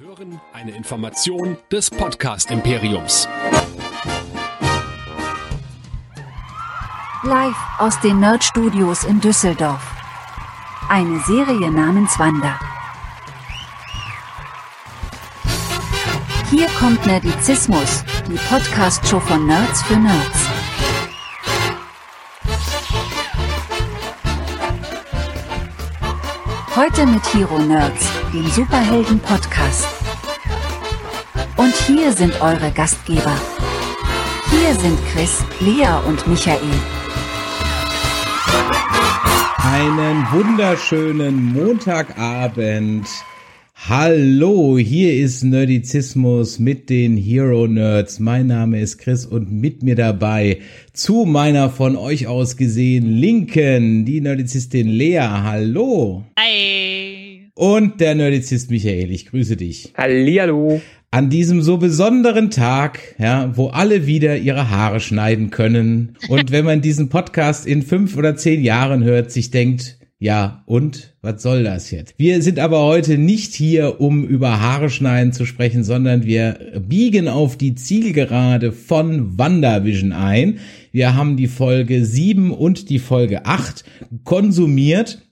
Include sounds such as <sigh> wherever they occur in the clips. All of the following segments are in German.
Hören eine Information des Podcast Imperiums. Live aus den Nerd Studios in Düsseldorf. Eine Serie namens Wanda. Hier kommt Nerdizismus, die Podcast-Show von Nerds für Nerds. Heute mit Hero Nerds, dem Superhelden-Podcast. Und hier sind eure Gastgeber. Hier sind Chris, Lea und Michael. Einen wunderschönen Montagabend. Hallo, hier ist Nerdizismus mit den Hero Nerds. Mein Name ist Chris und mit mir dabei zu meiner von euch aus gesehen Linken, die Nerdizistin Lea. Hallo. Hi. Und der Nerdizist Michael. Ich grüße dich. Hallihallo. An diesem so besonderen Tag, ja, wo alle wieder ihre Haare schneiden können. <laughs> Und wenn man diesen Podcast in fünf oder zehn Jahren hört, sich denkt, ja, und was soll das jetzt? Wir sind aber heute nicht hier, um über Haare schneiden zu sprechen, sondern wir biegen auf die Zielgerade von WandaVision ein. Wir haben die Folge 7 und die Folge 8 konsumiert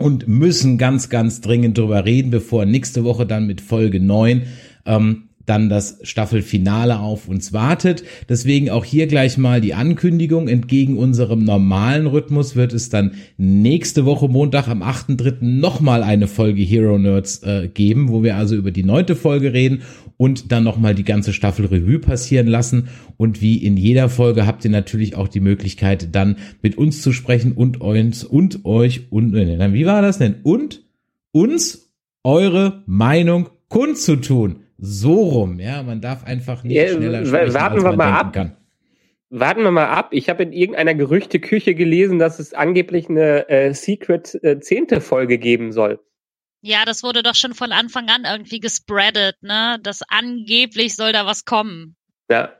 und müssen ganz, ganz dringend drüber reden, bevor nächste Woche dann mit Folge 9 ähm, dann das Staffelfinale auf uns wartet. Deswegen auch hier gleich mal die Ankündigung. Entgegen unserem normalen Rhythmus wird es dann nächste Woche Montag am 8.3. nochmal eine Folge Hero Nerds äh, geben, wo wir also über die neunte Folge reden und dann nochmal die ganze Staffel Revue passieren lassen. Und wie in jeder Folge habt ihr natürlich auch die Möglichkeit, dann mit uns zu sprechen und uns und euch und, wie war das denn? Und uns eure Meinung kundzutun. So rum, ja, man darf einfach nicht Ja, schneller sprechen, warten wir mal ab. kann. Warten wir mal ab. Ich habe in irgendeiner Gerüchteküche gelesen, dass es angeblich eine äh, Secret äh, zehnte Folge geben soll. Ja, das wurde doch schon von Anfang an irgendwie gespreadet, ne? Das angeblich soll da was kommen. Ja.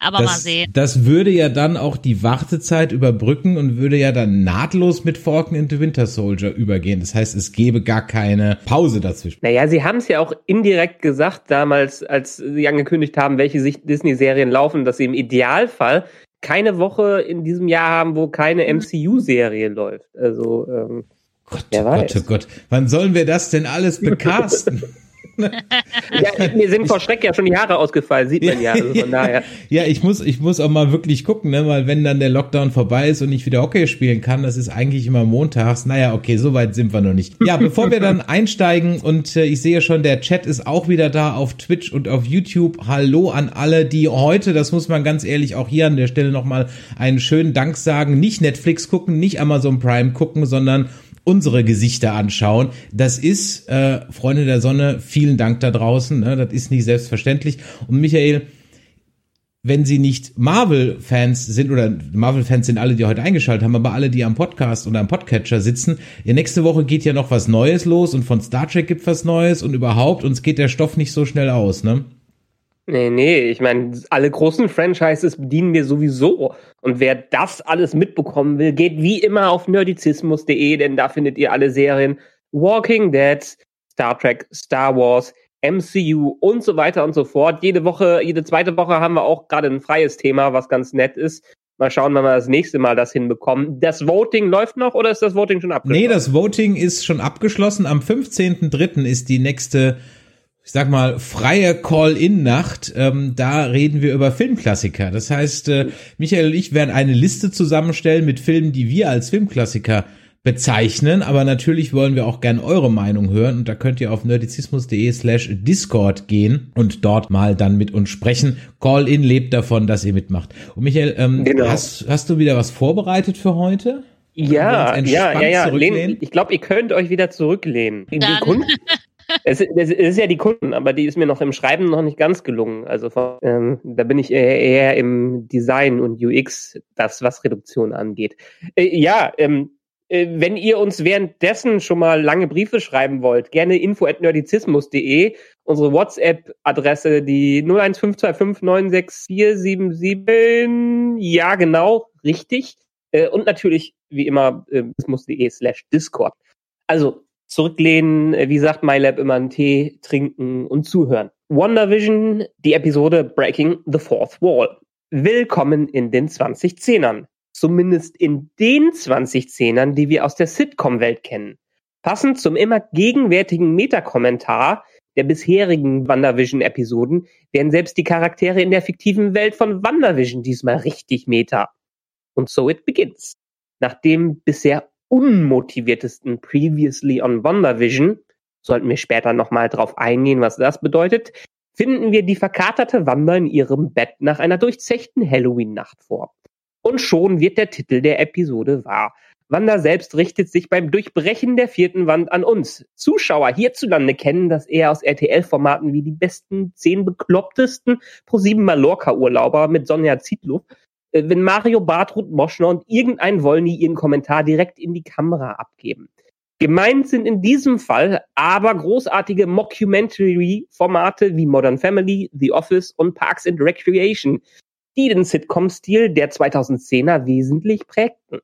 Aber mal Das, sehen. das würde ja dann auch die Wartezeit überbrücken und würde ja dann nahtlos mit Falcon into Winter Soldier übergehen. Das heißt, es gäbe gar keine Pause dazwischen. Naja, sie haben es ja auch indirekt gesagt damals, als sie angekündigt haben, welche Disney-Serien laufen, dass sie im Idealfall keine Woche in diesem Jahr haben, wo keine MCU-Serie läuft. Also, ähm, Gott, Wer weiß. Gott, oh Gott. Wann sollen wir das denn alles bekasten? <laughs> ja, mir sind vor Schreck ja schon die Haare ausgefallen, sieht man ja. Also von <laughs> daher. Ja, ich muss, ich muss auch mal wirklich gucken, ne, weil wenn dann der Lockdown vorbei ist und ich wieder Hockey spielen kann, das ist eigentlich immer montags. Naja, okay, so weit sind wir noch nicht. Ja, bevor wir dann <laughs> einsteigen und äh, ich sehe schon, der Chat ist auch wieder da auf Twitch und auf YouTube. Hallo an alle, die heute, das muss man ganz ehrlich auch hier an der Stelle nochmal einen schönen Dank sagen, nicht Netflix gucken, nicht Amazon Prime gucken, sondern unsere Gesichter anschauen. Das ist, äh, Freunde der Sonne, vielen Dank da draußen. Ne? Das ist nicht selbstverständlich. Und Michael, wenn sie nicht Marvel-Fans sind, oder Marvel-Fans sind alle, die heute eingeschaltet haben, aber alle, die am Podcast oder am Podcatcher sitzen, ja, nächste Woche geht ja noch was Neues los und von Star Trek gibt was Neues und überhaupt, uns geht der Stoff nicht so schnell aus, ne? Nee, nee, ich meine, alle großen Franchises bedienen wir sowieso. Und wer das alles mitbekommen will, geht wie immer auf nerdizismus.de, denn da findet ihr alle Serien Walking Dead, Star Trek, Star Wars, MCU und so weiter und so fort. Jede Woche, jede zweite Woche haben wir auch gerade ein freies Thema, was ganz nett ist. Mal schauen, wann wir das nächste Mal das hinbekommen. Das Voting läuft noch oder ist das Voting schon abgeschlossen? Nee, das Voting ist schon abgeschlossen. Am 15.03. ist die nächste, ich sag mal, freie Call-In-Nacht. Ähm, da reden wir über Filmklassiker. Das heißt, äh, Michael und ich werden eine Liste zusammenstellen mit Filmen, die wir als Filmklassiker bezeichnen, aber natürlich wollen wir auch gern eure Meinung hören und da könnt ihr auf nerdizismus.de slash Discord gehen und dort mal dann mit uns sprechen. Call-In lebt davon, dass ihr mitmacht. Und Michael, ähm, Genau. hast, hast du wieder was vorbereitet für heute? Ja, ja, ja, ja. Lehn, ich glaube, ihr könnt euch wieder zurücklehnen. Die Dann. <laughs> Es, es ist ja die Kunden, aber die ist mir noch im Schreiben noch nicht ganz gelungen. Also von, ähm, da bin ich eher, eher im Design und UX, das was Reduktion angeht. Äh, ja, ähm, äh, wenn ihr uns währenddessen schon mal lange Briefe schreiben wollt, gerne info at nerdizismus.de, unsere WhatsApp-Adresse, die 01525964777, ja genau, richtig. Äh, und natürlich, wie immer, äh, slash Discord. Also, zurücklehnen, äh, wie sagt MyLab immer, einen Tee trinken und zuhören. WandaVision, die Episode Breaking the Fourth Wall. Willkommen in den 2010ern. Zumindest in den 2010ern, die wir aus der Sitcom-Welt kennen. Passend zum immer gegenwärtigen Metakommentar der bisherigen WandaVision-Episoden werden selbst die Charaktere in der fiktiven Welt von WandaVision diesmal richtig meta. Und so it begins. Nach dem bisher unmotiviertesten Previously on WandaVision, sollten wir später nochmal drauf eingehen, was das bedeutet, finden wir die verkaterte Wanda in ihrem Bett nach einer durchzechten Halloween-Nacht vor. Und schon wird der Titel der Episode wahr. Wanda selbst richtet sich beim Durchbrechen der vierten Wand an uns. Zuschauer hierzulande kennen das eher aus RTL-Formaten wie die besten zehn beklopptesten pro sieben Mallorca-Urlauber mit Sonja Zietlow wenn Mario Bartrud Moschner und irgendein Wollny ihren Kommentar direkt in die Kamera abgeben. Gemeint sind in diesem Fall aber großartige Mockumentary-Formate wie Modern Family, The Office und Parks and Recreation, die den Sitcom-Stil der 2010er wesentlich prägten.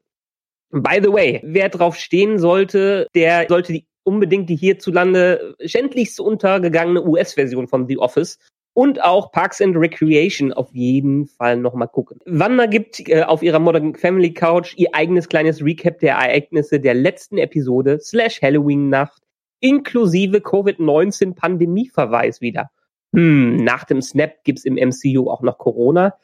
By the way, wer drauf stehen sollte, der sollte die, unbedingt die hierzulande schändlichst untergegangene US-Version von The Office und auch Parks and Recreation auf jeden Fall nochmal gucken. Wanda gibt äh, auf ihrer Modern Family Couch ihr eigenes kleines Recap der Ereignisse der letzten Episode slash Halloween-Nacht inklusive Covid-19 Pandemie-Verweis wieder. Hm, nach dem Snap gibt's im MCU auch noch Corona.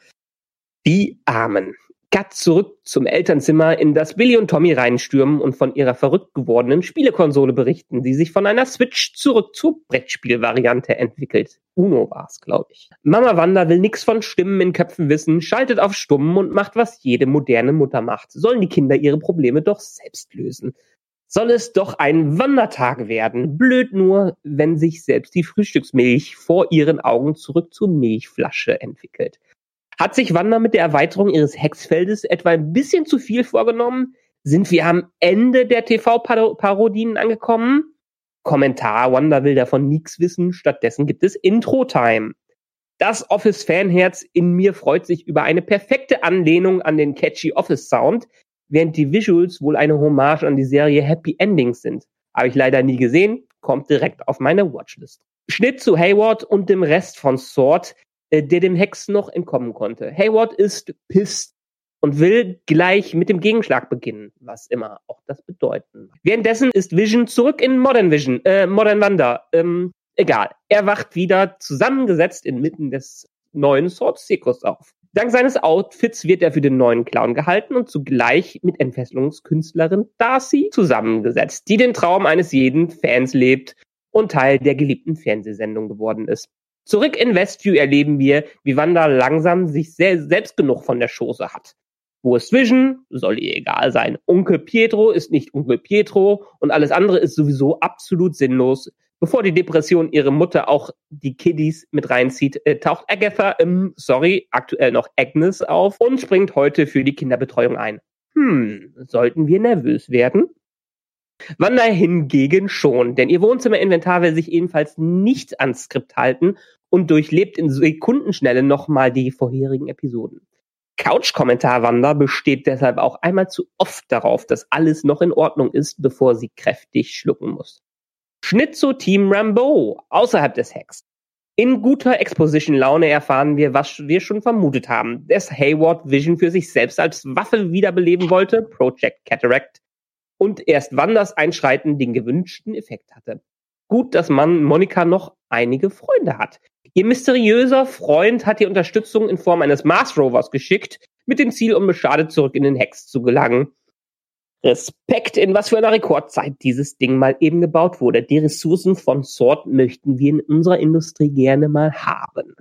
Die Armen. Cut zurück zum Elternzimmer, in das Billy und Tommy reinstürmen und von ihrer verrückt gewordenen Spielekonsole berichten, die sich von einer Switch zurück zur Brettspielvariante entwickelt. Uno war's, glaube ich. Mama Wanda will nix von Stimmen in Köpfen wissen, schaltet auf Stummen und macht, was jede moderne Mutter macht. Sollen die Kinder ihre Probleme doch selbst lösen. Soll es doch ein Wandertag werden. Blöd nur, wenn sich selbst die Frühstücksmilch vor ihren Augen zurück zur Milchflasche entwickelt. Hat sich Wanda mit der Erweiterung ihres Hexfeldes etwa ein bisschen zu viel vorgenommen? Sind wir am Ende der TV-Parodien angekommen? Kommentar, Wanda will davon nichts wissen, stattdessen gibt es Intro-Time. Das Office-Fanherz in mir freut sich über eine perfekte Anlehnung an den catchy Office-Sound, während die Visuals wohl eine Hommage an die Serie Happy Endings sind. Habe ich leider nie gesehen, kommt direkt auf meine Watchlist. Schnitt zu Hayward und dem Rest von Sword, der dem Hex noch entkommen konnte. Hayward ist pissed und will gleich mit dem Gegenschlag beginnen, was immer auch das bedeuten. Währenddessen ist Vision zurück in Modern Vision, äh, Modern Wonder. Ähm, egal. Er wacht wieder zusammengesetzt inmitten des neuen Sword Seekers auf. Dank seines Outfits wird er für den neuen Clown gehalten und zugleich mit Entfesselungskünstlerin Darcy zusammengesetzt, die den Traum eines jeden Fans lebt und Teil der geliebten Fernsehsendung geworden ist. Zurück in Westview erleben wir, wie Wanda langsam sich sehr selbst genug von der Schoße hat. Wo ist Vision? Soll ihr egal sein. Onkel Pietro ist nicht Onkel Pietro und alles andere ist sowieso absolut sinnlos. Bevor die Depression ihre Mutter auch die Kiddies mit reinzieht, äh, taucht Agatha, ähm, sorry, aktuell noch Agnes auf und springt heute für die Kinderbetreuung ein. Hm, sollten wir nervös werden? Wanda hingegen schon, denn ihr Wohnzimmerinventar will sich ebenfalls nicht ans Skript halten und durchlebt in Sekundenschnelle nochmal die vorherigen Episoden. Couch-Kommentar Wanda besteht deshalb auch einmal zu oft darauf, dass alles noch in Ordnung ist, bevor sie kräftig schlucken muss. Schnitt zu Team Rambo außerhalb des Hacks. In guter Exposition-Laune erfahren wir, was wir schon vermutet haben, dass Hayward Vision für sich selbst als Waffe wiederbeleben wollte, Project Cataract, und erst Wanders Einschreiten den gewünschten Effekt hatte. Gut, dass man Monika noch einige Freunde hat. Ihr mysteriöser Freund hat die Unterstützung in Form eines Mars Rovers geschickt, mit dem Ziel, unbeschadet zurück in den Hex zu gelangen. Respekt, in was für einer Rekordzeit dieses Ding mal eben gebaut wurde. Die Ressourcen von Sword möchten wir in unserer Industrie gerne mal haben.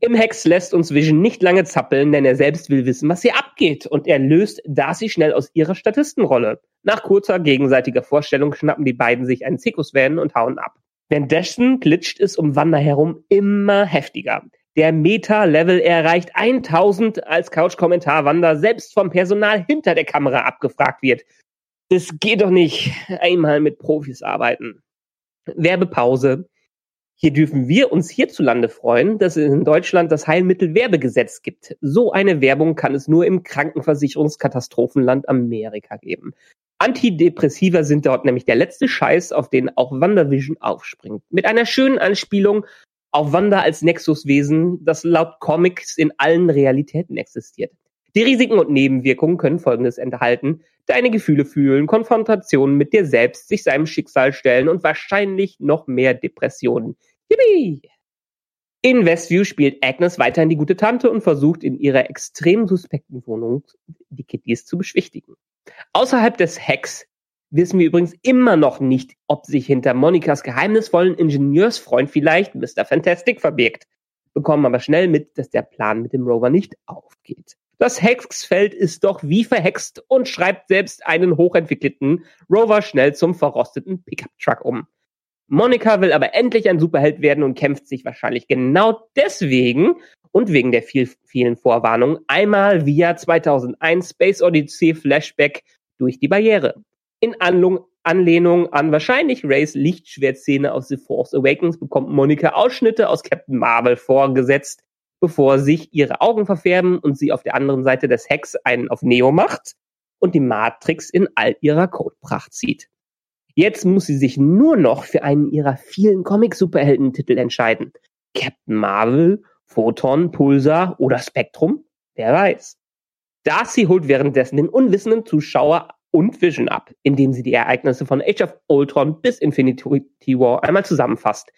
Im Hex lässt uns Vision nicht lange zappeln, denn er selbst will wissen, was hier abgeht und er löst Darcy schnell aus ihrer Statistenrolle. Nach kurzer gegenseitiger Vorstellung schnappen die beiden sich einen Zirkusvan und hauen ab. Währenddessen glitscht es um Wanda herum immer heftiger. Der Meta-Level erreicht 1000, als Couch-Kommentar Wanda selbst vom Personal hinter der Kamera abgefragt wird. Das geht doch nicht. Einmal mit Profis arbeiten. Werbepause. Hier dürfen wir uns hierzulande freuen, dass es in Deutschland das Heilmittelwerbegesetz gibt. So eine Werbung kann es nur im Krankenversicherungskatastrophenland Amerika geben. Antidepressiva sind dort nämlich der letzte Scheiß, auf den auch WandaVision aufspringt. Mit einer schönen Anspielung auf Wanda als Nexuswesen, das laut Comics in allen Realitäten existiert. Die Risiken und Nebenwirkungen können Folgendes enthalten. Deine Gefühle fühlen, Konfrontationen mit dir selbst, sich seinem Schicksal stellen und wahrscheinlich noch mehr Depressionen. Yippie! In Westview spielt Agnes weiterhin die gute Tante und versucht in ihrer extrem suspekten Wohnung die Kitties zu beschwichtigen. Außerhalb des Hacks wissen wir übrigens immer noch nicht, ob sich hinter Monikas geheimnisvollen Ingenieursfreund vielleicht Mr. Fantastic verbirgt, bekommen aber schnell mit, dass der Plan mit dem Rover nicht aufgeht. Das Hexfeld ist doch wie verhext und schreibt selbst einen hochentwickelten Rover schnell zum verrosteten Pickup-Truck um. Monika will aber endlich ein Superheld werden und kämpft sich wahrscheinlich genau deswegen und wegen der viel, vielen Vorwarnungen einmal via 2001 Space Odyssey Flashback durch die Barriere. In Anlung, Anlehnung an wahrscheinlich Rays Lichtschwertszene aus The Force Awakens bekommt Monika Ausschnitte aus Captain Marvel vorgesetzt, bevor sich ihre Augen verfärben und sie auf der anderen Seite des Hecks einen auf Neo macht und die Matrix in all ihrer Codepracht sieht. Jetzt muss sie sich nur noch für einen ihrer vielen Comic-Superhelden-Titel entscheiden. Captain Marvel, Photon, Pulsar oder Spectrum? Wer weiß. Darcy holt währenddessen den unwissenden Zuschauer und Vision ab, indem sie die Ereignisse von Age of Ultron bis Infinity War einmal zusammenfasst.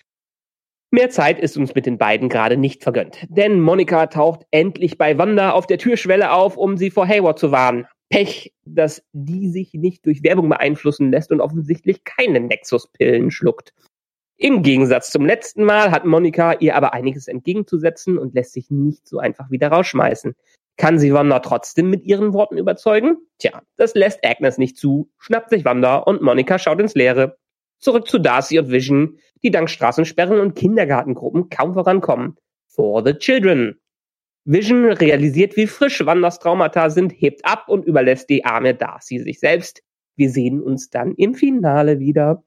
Mehr Zeit ist uns mit den beiden gerade nicht vergönnt, denn Monika taucht endlich bei Wanda auf der Türschwelle auf, um sie vor Hayward zu warnen. Pech, dass die sich nicht durch Werbung beeinflussen lässt und offensichtlich keine Nexus-Pillen schluckt. Im Gegensatz zum letzten Mal hat Monika ihr aber einiges entgegenzusetzen und lässt sich nicht so einfach wieder rausschmeißen. Kann sie Wanda trotzdem mit ihren Worten überzeugen? Tja, das lässt Agnes nicht zu, schnappt sich Wanda und Monika schaut ins Leere. Zurück zu Darcy und Vision, die dank Straßensperren und Kindergartengruppen kaum vorankommen. For the children. Vision realisiert, wie frisch Wanders Traumata sind, hebt ab und überlässt die arme Darcy sich selbst. Wir sehen uns dann im Finale wieder.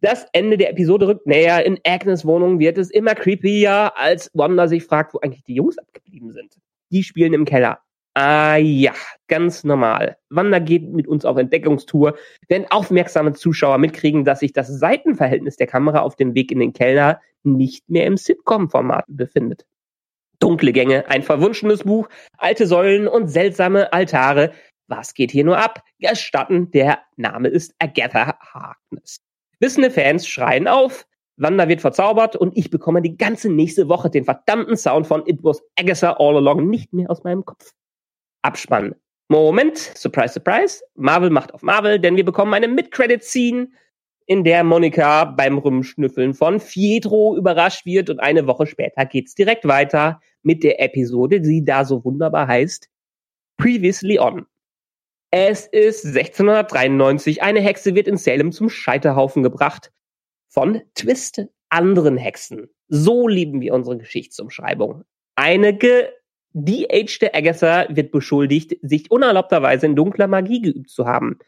Das Ende der Episode rückt näher. In Agnes Wohnung wird es immer creepier, als Wanda sich fragt, wo eigentlich die Jungs abgeblieben sind. Die spielen im Keller. Ah ja, ganz normal. Wanda geht mit uns auf Entdeckungstour, wenn aufmerksame Zuschauer mitkriegen, dass sich das Seitenverhältnis der Kamera auf dem Weg in den Keller nicht mehr im Sitcom-Format befindet. Dunkle Gänge, ein verwunschenes Buch, alte Säulen und seltsame Altare. Was geht hier nur ab? Gestatten, der Name ist Agatha Harkness. Wissende Fans schreien auf, Wanda wird verzaubert und ich bekomme die ganze nächste Woche den verdammten Sound von It Was Agatha All Along nicht mehr aus meinem Kopf. Abspann. Moment, surprise, surprise. Marvel macht auf Marvel, denn wir bekommen eine Mid-Credit-Scene, in der Monika beim Rumschnüffeln von Pietro überrascht wird und eine Woche später geht's direkt weiter mit der Episode, die da so wunderbar heißt Previously On. Es ist 1693, eine Hexe wird in Salem zum Scheiterhaufen gebracht von Twist anderen Hexen. So lieben wir unsere Geschichtsumschreibung. Eine gedeagte Agatha wird beschuldigt, sich unerlaubterweise in dunkler Magie geübt zu haben.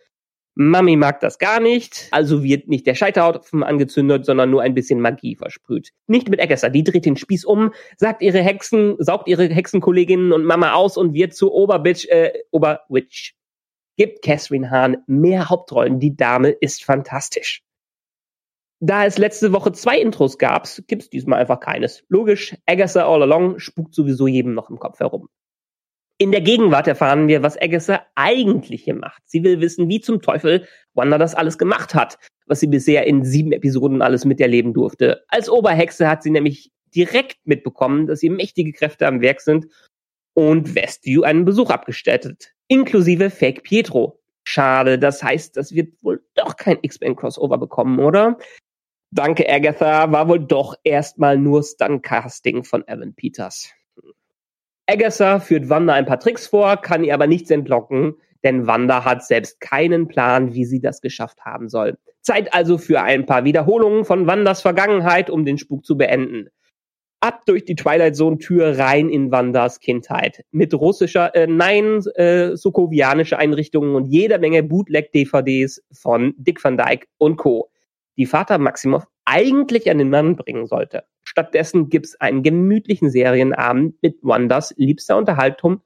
Mami mag das gar nicht, also wird nicht der Scheiterhaufen angezündet, sondern nur ein bisschen Magie versprüht. Nicht mit Agatha, die dreht den Spieß um, sagt ihre Hexen, saugt ihre Hexenkolleginnen und Mama aus und wird zu Oberbitch, äh, Oberwitch. Gibt Catherine Hahn mehr Hauptrollen, die Dame ist fantastisch. Da es letzte Woche zwei Intros gab, gibt's diesmal einfach keines. Logisch, Agatha All Along spukt sowieso jedem noch im Kopf herum. In der Gegenwart erfahren wir, was Agatha eigentlich hier macht. Sie will wissen, wie zum Teufel Wanda das alles gemacht hat, was sie bisher in sieben Episoden alles miterleben durfte. Als Oberhexe hat sie nämlich direkt mitbekommen, dass hier mächtige Kräfte am Werk sind und Westview einen Besuch abgestattet, inklusive Fake Pietro. Schade, das heißt, das wird wohl doch kein X-Men Crossover bekommen, oder? Danke, Agatha, war wohl doch erstmal nur Stunt-Casting von Evan Peters. Agatha führt Wanda ein paar Tricks vor, kann ihr aber nichts entlocken, denn Wanda hat selbst keinen Plan, wie sie das geschafft haben soll. Zeit also für ein paar Wiederholungen von Wandas Vergangenheit, um den Spuk zu beenden. Ab durch die Twilight Zone Tür rein in Wandas Kindheit. Mit russischer, äh, nein, äh, sokovianische Einrichtungen und jeder Menge Bootleg DVDs von Dick Van Dyke und Co. die Vater Maximoff eigentlich an den Mann bringen sollte. Stattdessen gibt's einen gemütlichen Serienabend mit Wandas liebster Unterhaltung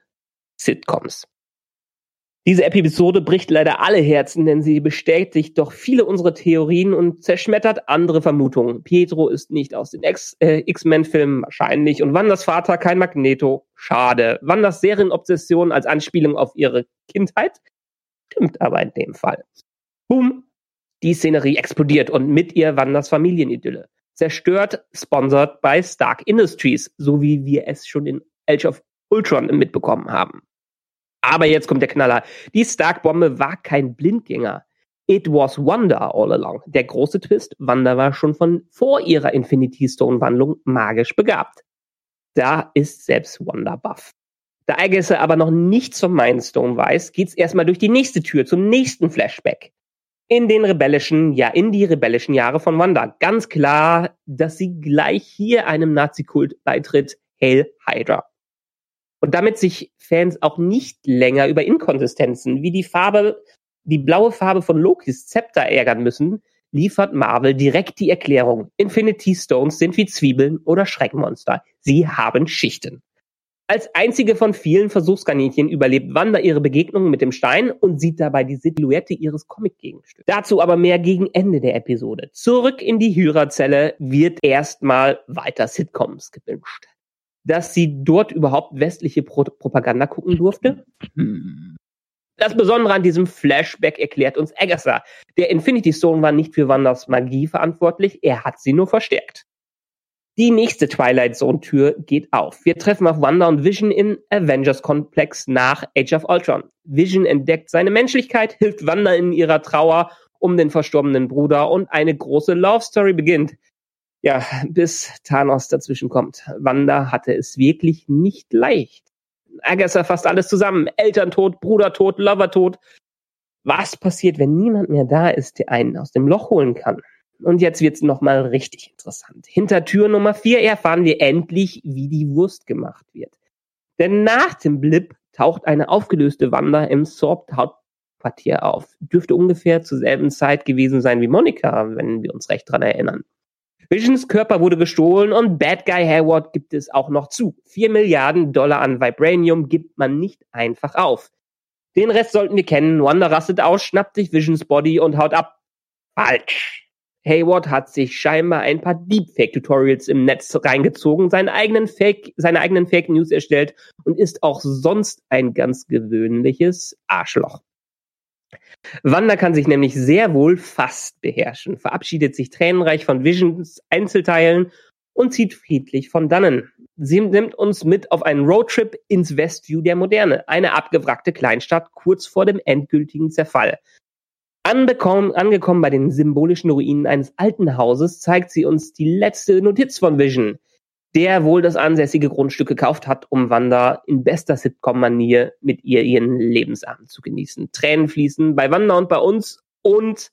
Sitcoms. Diese Episode bricht leider alle Herzen, denn sie bestätigt doch viele unserer Theorien und zerschmettert andere Vermutungen. Pietro ist nicht aus den äh, X-Men-Filmen wahrscheinlich und Wanders Vater kein Magneto. Schade. Wanders Serienobsession als Anspielung auf ihre Kindheit stimmt aber in dem Fall. Boom. Die Szenerie explodiert und mit ihr Wanders Familienidylle. Zerstört, sponsored bei Stark Industries, so wie wir es schon in Age of Ultron mitbekommen haben. Aber jetzt kommt der Knaller. Die Stark-Bombe war kein Blindgänger. It was Wanda all along. Der große Twist, Wanda war schon von vor ihrer Infinity Stone-Wandlung magisch begabt. Da ist selbst Wanda buff. Da Agatha aber noch nichts vom Mindstone weiß, geht's erstmal durch die nächste Tür zum nächsten Flashback. In den rebellischen, ja, in die rebellischen Jahre von Wanda. Ganz klar, dass sie gleich hier einem Nazi-Kult beitritt. Hail Hydra und damit sich Fans auch nicht länger über Inkonsistenzen wie die Farbe, die blaue Farbe von Lokis Zepter ärgern müssen, liefert Marvel direkt die Erklärung. Infinity Stones sind wie Zwiebeln oder Schreckmonster. Sie haben Schichten. Als einzige von vielen Versuchskaninchen überlebt Wanda ihre Begegnung mit dem Stein und sieht dabei die Silhouette ihres Comic-Gegenstücks. Dazu aber mehr gegen Ende der Episode. Zurück in die Hyra-Zelle wird erstmal weiter Sitcoms gewünscht dass sie dort überhaupt westliche Pro Propaganda gucken durfte? Hm. Das Besondere an diesem Flashback erklärt uns Agatha. Der Infinity Stone war nicht für Wanders Magie verantwortlich, er hat sie nur verstärkt. Die nächste Twilight Zone Tür geht auf. Wir treffen auf Wanda und Vision im Avengers Komplex nach Age of Ultron. Vision entdeckt seine Menschlichkeit, hilft Wanda in ihrer Trauer um den verstorbenen Bruder und eine große Love Story beginnt ja, bis Thanos dazwischen kommt. Wanda hatte es wirklich nicht leicht. Agatha fasst alles zusammen. Elterntod, Brudertod, Lovertod. Was passiert, wenn niemand mehr da ist, der einen aus dem Loch holen kann? Und jetzt wird's nochmal richtig interessant. Hinter Tür Nummer vier erfahren wir endlich, wie die Wurst gemacht wird. Denn nach dem Blip taucht eine aufgelöste Wanda im Sorbt Hauptquartier auf. Dürfte ungefähr zur selben Zeit gewesen sein wie Monika, wenn wir uns recht dran erinnern. Visions Körper wurde gestohlen und Bad Guy Hayward gibt es auch noch zu. Vier Milliarden Dollar an Vibranium gibt man nicht einfach auf. Den Rest sollten wir kennen. Wanda rastet aus, schnappt sich Visions Body und haut ab. Falsch. Hayward hat sich scheinbar ein paar Deepfake-Tutorials im Netz reingezogen, seinen eigenen Fake, seine eigenen Fake News erstellt und ist auch sonst ein ganz gewöhnliches Arschloch. Wanda kann sich nämlich sehr wohl fast beherrschen, verabschiedet sich tränenreich von Visions Einzelteilen und zieht friedlich von dannen. Sie nimmt uns mit auf einen Roadtrip ins Westview der Moderne, eine abgewrackte Kleinstadt kurz vor dem endgültigen Zerfall. Angekommen bei den symbolischen Ruinen eines alten Hauses zeigt sie uns die letzte Notiz von Vision der wohl das ansässige Grundstück gekauft hat, um Wanda in bester Sitcom-Manier mit ihr ihren Lebensabend zu genießen. Tränen fließen bei Wanda und bei uns und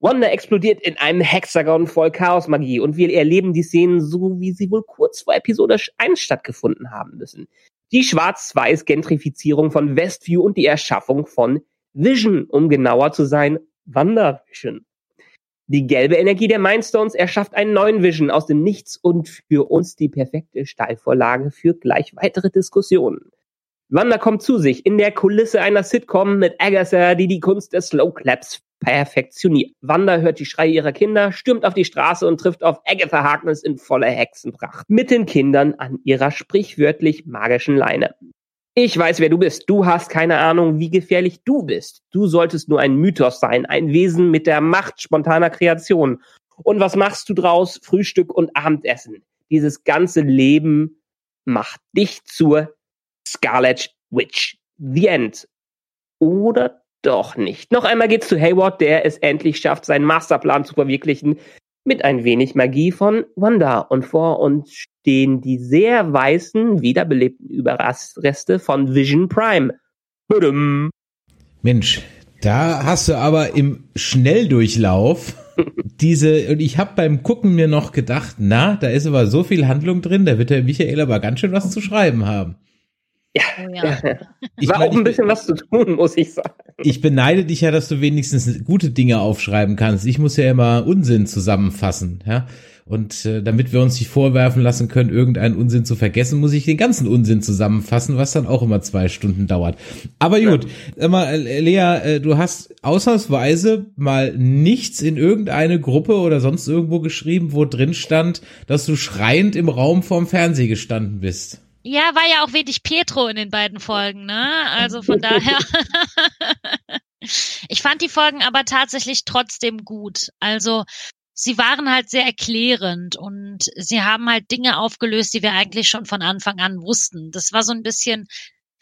Wanda explodiert in einem Hexagon voll Chaosmagie und wir erleben die Szenen so, wie sie wohl kurz vor Episode 1 stattgefunden haben müssen. Die schwarz-weiß Gentrifizierung von Westview und die Erschaffung von Vision, um genauer zu sein, WandaVision. Die gelbe Energie der Mindstones erschafft einen neuen Vision aus dem Nichts und für uns die perfekte Steilvorlage für gleich weitere Diskussionen. Wanda kommt zu sich in der Kulisse einer Sitcom mit Agatha, die die Kunst des Slow Claps perfektioniert. Wanda hört die Schreie ihrer Kinder, stürmt auf die Straße und trifft auf Agatha Harkness in voller Hexenpracht. Mit den Kindern an ihrer sprichwörtlich magischen Leine. Ich weiß, wer du bist. Du hast keine Ahnung, wie gefährlich du bist. Du solltest nur ein Mythos sein, ein Wesen mit der Macht spontaner Kreation. Und was machst du draus? Frühstück und Abendessen. Dieses ganze Leben macht dich zur Scarlet Witch. The End. Oder doch nicht. Noch einmal geht's zu Hayward, der es endlich schafft, seinen Masterplan zu verwirklichen, mit ein wenig Magie von Wanda. Und vor uns stehen die sehr weißen, wiederbelebten Überreste von Vision Prime. Badum. Mensch, da hast du aber im Schnelldurchlauf <laughs> diese, und ich habe beim Gucken mir noch gedacht, na, da ist aber so viel Handlung drin, da wird der Michael aber ganz schön was zu schreiben haben. Ja, Oh ja. ja. Ich war mein, auch ein bisschen was zu tun, muss ich sagen. Ich beneide dich ja, dass du wenigstens gute Dinge aufschreiben kannst. Ich muss ja immer Unsinn zusammenfassen, ja. Und äh, damit wir uns nicht vorwerfen lassen können, irgendeinen Unsinn zu vergessen, muss ich den ganzen Unsinn zusammenfassen, was dann auch immer zwei Stunden dauert. Aber gut, sag mal, äh, Lea, äh, du hast ausnahmsweise mal nichts in irgendeine Gruppe oder sonst irgendwo geschrieben, wo drin stand, dass du schreiend im Raum vorm Fernseher gestanden bist. Ja, war ja auch wenig Petro in den beiden Folgen, ne? Also von daher. <laughs> ich fand die Folgen aber tatsächlich trotzdem gut. Also sie waren halt sehr erklärend und sie haben halt Dinge aufgelöst, die wir eigentlich schon von Anfang an wussten. Das war so ein bisschen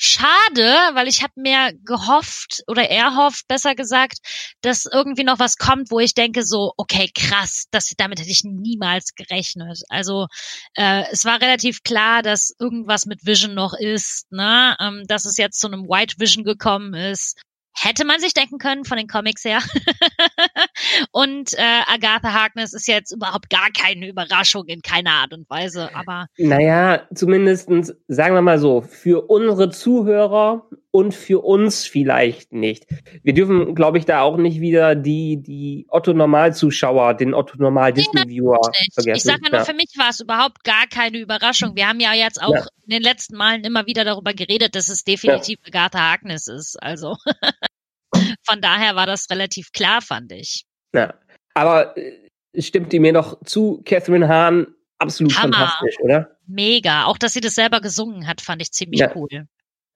schade, weil ich habe mir gehofft oder er hofft besser gesagt, dass irgendwie noch was kommt, wo ich denke so, okay, krass, das damit hätte ich niemals gerechnet. Also äh, es war relativ klar, dass irgendwas mit Vision noch ist, ne? Ähm, dass es jetzt zu einem White Vision gekommen ist. Hätte man sich denken können von den Comics her. <laughs> und äh, Agatha Harkness ist jetzt überhaupt gar keine Überraschung in keiner Art und Weise. Aber Naja, zumindestens sagen wir mal so, für unsere Zuhörer und für uns vielleicht nicht. Wir dürfen, glaube ich, da auch nicht wieder die, die Otto-Normal-Zuschauer, den Otto-Normal-Disney-Viewer nicht. vergessen. ich sage ja nur, Ja. für mich war es überhaupt gar keine Überraschung. Wir haben ja jetzt auch Ja. in den letzten Malen immer wieder darüber geredet, dass es definitiv Agatha Harkness ist. Also <laughs> von daher war das relativ klar, fand ich. Ja. Aber äh, stimmt ihr mir noch zu, Catherine Hahn, absolut Hammer. fantastisch, oder? Mega. Auch, dass sie das selber gesungen hat, fand ich ziemlich Ja. cool.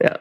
Ja.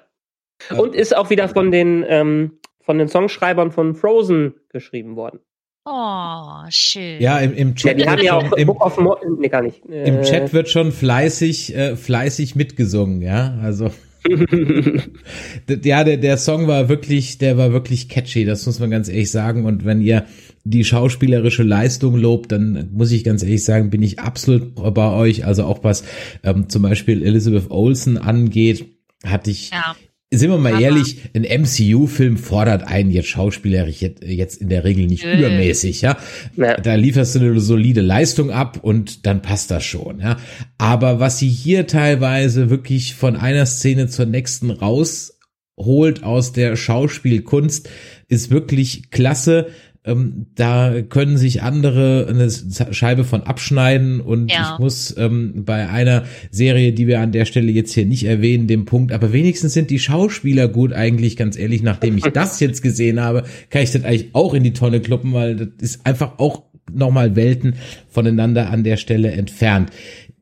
Und ist auch wieder von den, ähm, von den Songschreibern von Frozen geschrieben worden. Oh, schön. Ja, im, im Ja, Chat die ja schon, auch im, Book of Mo nee, gar nicht. im Äh, Chat wird schon fleißig, äh, fleißig mitgesungen, ja. Also <laughs> ja, der, der Song war wirklich, der war wirklich catchy, das muss man ganz ehrlich sagen. Und wenn ihr die schauspielerische Leistung lobt, dann muss ich ganz ehrlich sagen, bin ich absolut bei euch. Also auch was ähm, zum Beispiel Elizabeth Olsen angeht, hatte ich Ja. Sind wir mal Hammer. ehrlich, ein MCU-Film fordert einen jetzt schauspielerisch jetzt, jetzt in der Regel nicht Nö. übermäßig, ja. Ja. Da lieferst du eine solide Leistung ab und dann passt das schon, ja. Aber was sie hier teilweise wirklich von einer Szene zur nächsten rausholt aus der Schauspielkunst, ist wirklich klasse. Ähm, da können sich andere eine Scheibe von abschneiden und Ja. ich muss ähm, bei einer Serie, die wir an der Stelle jetzt hier nicht erwähnen, dem Punkt, aber wenigstens sind die Schauspieler gut eigentlich, ganz ehrlich, nachdem ich das jetzt gesehen habe, kann ich das eigentlich auch in die Tonne kloppen, weil das ist einfach auch nochmal Welten voneinander an der Stelle entfernt.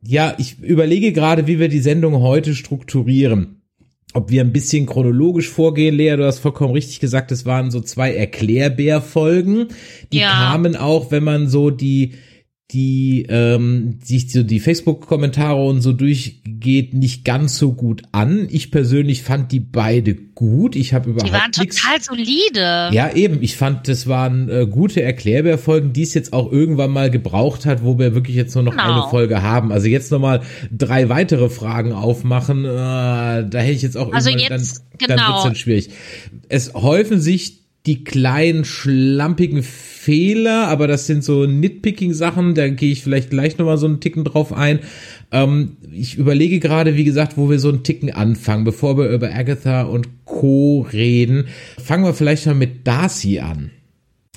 Ja, ich überlege gerade, wie wir die Sendung heute strukturieren ob wir ein bisschen chronologisch vorgehen. Lea, du hast vollkommen richtig gesagt, es waren so zwei Erklärbär-Folgen. Die Ja. kamen auch, wenn man so die die ähm, sich so die Facebook-Kommentare und so durchgeht, nicht ganz so gut an. Ich persönlich fand die beide gut. Ich habe überhaupt Die waren total solide. Ja, eben. Ich fand, das waren äh, gute Erklärbär-Folgen, die es jetzt auch irgendwann mal gebraucht hat, wo wir wirklich jetzt nur noch Genau. eine Folge haben. Also jetzt nochmal drei weitere Fragen aufmachen, äh, da hätte ich jetzt auch Also irgendwann, jetzt, dann, dann genau. wird's dann schwierig. Es häufen sich die kleinen schlampigen Fehler, aber das sind so Nitpicking-Sachen, da gehe ich vielleicht gleich nochmal so einen Ticken drauf ein. Ähm, ich überlege gerade, wie gesagt, wo wir so einen Ticken anfangen, bevor wir über Agatha und Co. reden. Fangen wir vielleicht mal mit Darcy an.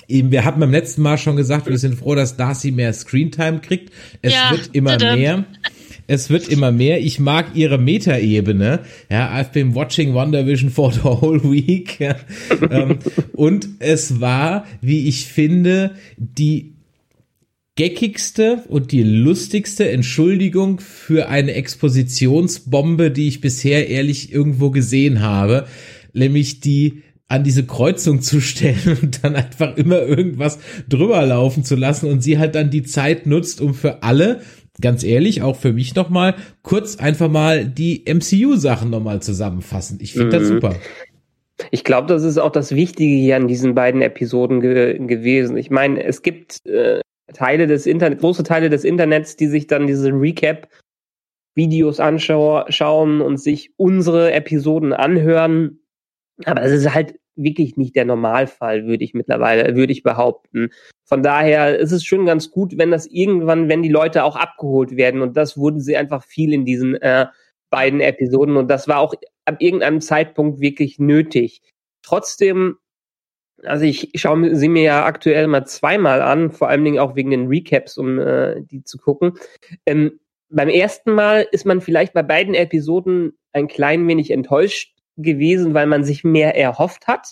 Eben, wir hatten beim letzten Mal schon gesagt, wir sind froh, dass Darcy mehr Screentime kriegt. Es Ja, wird immer mehr. Es wird immer mehr. Ich mag ihre Metaebene. Ja, I've been watching WandaVision for the whole week. Ja. ähm, und es war, wie ich finde, die geckigste und die lustigste Entschuldigung für eine Expositionsbombe, die ich bisher ehrlich irgendwo gesehen habe, nämlich die an diese Kreuzung zu stellen und dann einfach immer irgendwas drüber laufen zu lassen und sie halt dann die Zeit nutzt, um für alle, ganz ehrlich, auch für mich nochmal, kurz einfach mal die MCU-Sachen nochmal zusammenfassen. Ich finde das Mhm. super. Ich glaube, das ist auch das Wichtige hier an diesen beiden Episoden ge gewesen. Ich meine, es gibt äh, Teile des Internet, große Teile des Internets, die sich dann diese Recap-Videos anschauen und sich unsere Episoden anhören. Aber es ist halt wirklich nicht der Normalfall, würde ich mittlerweile, würde ich behaupten. Von daher ist es schon ganz gut, wenn das irgendwann, wenn die Leute auch abgeholt werden. Und das wurden sie einfach viel in diesen äh, beiden Episoden. Und das war auch ab irgendeinem Zeitpunkt wirklich nötig. Trotzdem, also ich schaue sie mir ja aktuell mal zweimal an, vor allen Dingen auch wegen den Recaps, um äh, die zu gucken. Ähm, beim ersten Mal ist man vielleicht bei beiden Episoden ein klein wenig enttäuscht gewesen, weil man sich mehr erhofft hat.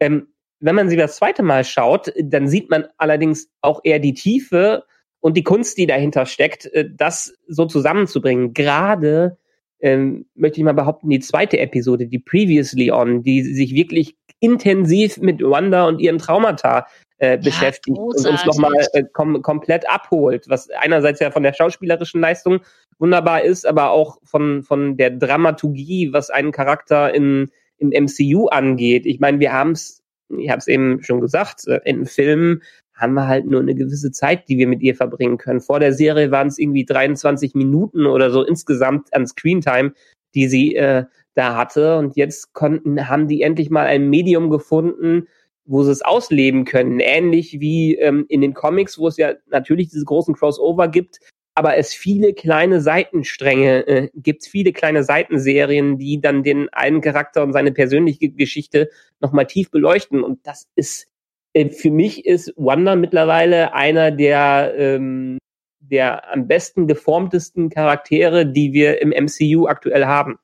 Ähm, wenn man sie das zweite Mal schaut, dann sieht man allerdings auch eher die Tiefe und die Kunst, die dahinter steckt, äh, das so zusammenzubringen. Gerade ähm, möchte ich mal behaupten, die zweite Episode, die Previously On, die sich wirklich intensiv mit Wanda und ihren Traumata äh, beschäftigt großartig. und uns nochmal äh, kom komplett abholt, was einerseits ja von der schauspielerischen Leistung wunderbar ist, aber auch von, von der Dramaturgie, was einen Charakter in, im MCU angeht. Ich meine, wir haben es, ich habe es eben schon gesagt, äh, in Filmen haben wir halt nur eine gewisse Zeit, die wir mit ihr verbringen können. Vor der Serie waren es irgendwie 23 Minuten oder so insgesamt an Screentime, die sie äh, da hatte. Und jetzt konnten, haben die endlich mal ein Medium gefunden, wo sie es ausleben können. Ähnlich wie ähm, in den Comics, wo es ja natürlich diese großen Crossover gibt, aber es viele kleine Seitenstränge äh, gibt, viele kleine Seitenserien, die dann den einen Charakter und seine persönliche Geschichte nochmal tief beleuchten. Und das ist äh, für mich ist Wanda mittlerweile einer der ähm, der am besten geformtesten Charaktere, die wir im MCU aktuell haben.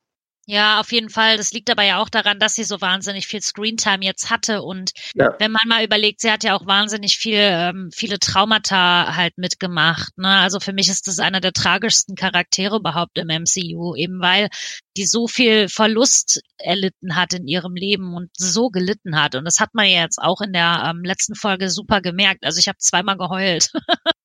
Ja, auf jeden Fall. Das liegt aber ja auch daran, dass sie so wahnsinnig viel Screentime jetzt hatte. Und ja. wenn man mal überlegt, sie hat ja auch wahnsinnig viel, ähm, viele Traumata halt mitgemacht. Ne? Also für mich ist das einer der tragischsten Charaktere überhaupt im MCU, eben weil die so viel Verlust erlitten hat in ihrem Leben und so gelitten hat. Und das hat man ja jetzt auch in der ähm, letzten Folge super gemerkt. Also ich habe zweimal geheult. <laughs>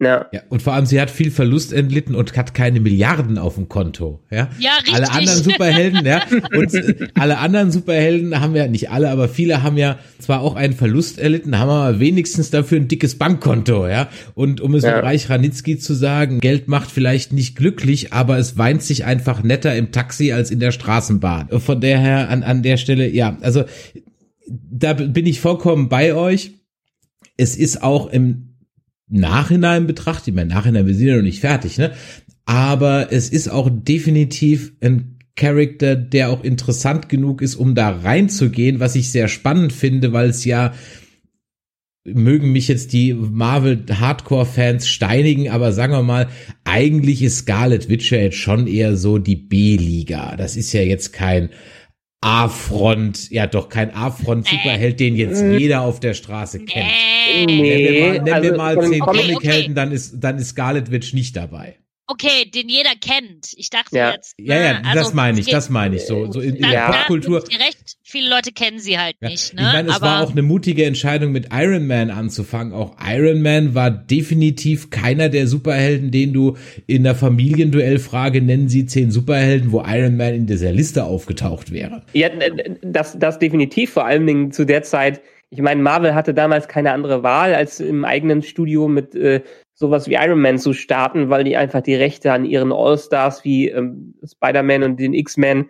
Ja. ja. Und vor allem, sie hat viel Verlust entlitten und hat keine Milliarden auf dem Konto. Ja, ja richtig. Alle anderen Superhelden, ja. Und <laughs> alle anderen Superhelden haben ja, nicht alle, aber viele haben ja zwar auch einen Verlust erlitten, haben aber wenigstens dafür ein dickes Bankkonto, ja. Und um es ja. mit Reich Ranitzky zu sagen, Geld macht vielleicht nicht glücklich, aber es weint sich einfach netter im Taxi als in der Straßenbahn. Von daher an, an der Stelle, ja, also da bin ich vollkommen bei euch. Es ist auch im Nachhinein betrachtet, ich meine, Nachhinein, wir sind ja noch nicht fertig, ne? Aber es ist auch definitiv ein Charakter, der auch interessant genug ist, um da reinzugehen, was ich sehr spannend finde, weil es ja mögen mich jetzt die Marvel Hardcore Fans steinigen, aber sagen wir mal, eigentlich ist Scarlet Witcher jetzt schon eher so die B-Liga. Das ist ja jetzt kein A-Front, ja doch kein A-Front-Superheld, den jetzt jeder auf der Straße kennt. Nee. Nennen wir mal, nennen also wir mal zehn Comic-Helden, dann ist, dann ist Scarlet Witch nicht dabei. Okay, den jeder kennt. Ich dachte ja. jetzt. Ja, ja, also, das meine ich, das meine ich so. So in, in der Popkultur. recht, viele Leute kennen sie halt ja. nicht. Ne? Ich meine, es Aber war auch eine mutige Entscheidung, mit Iron Man anzufangen. Auch Iron Man war definitiv keiner der Superhelden, den du in der Familienduellfrage nennen sie zehn Superhelden, wo Iron Man in dieser Liste aufgetaucht wäre. Ja, das, das definitiv. Vor allen Dingen zu der Zeit. Ich meine, Marvel hatte damals keine andere Wahl, als im eigenen Studio mit äh, sowas wie Iron Man zu starten, weil die einfach die Rechte an ihren All-Stars wie ähm, Spider-Man und den X-Men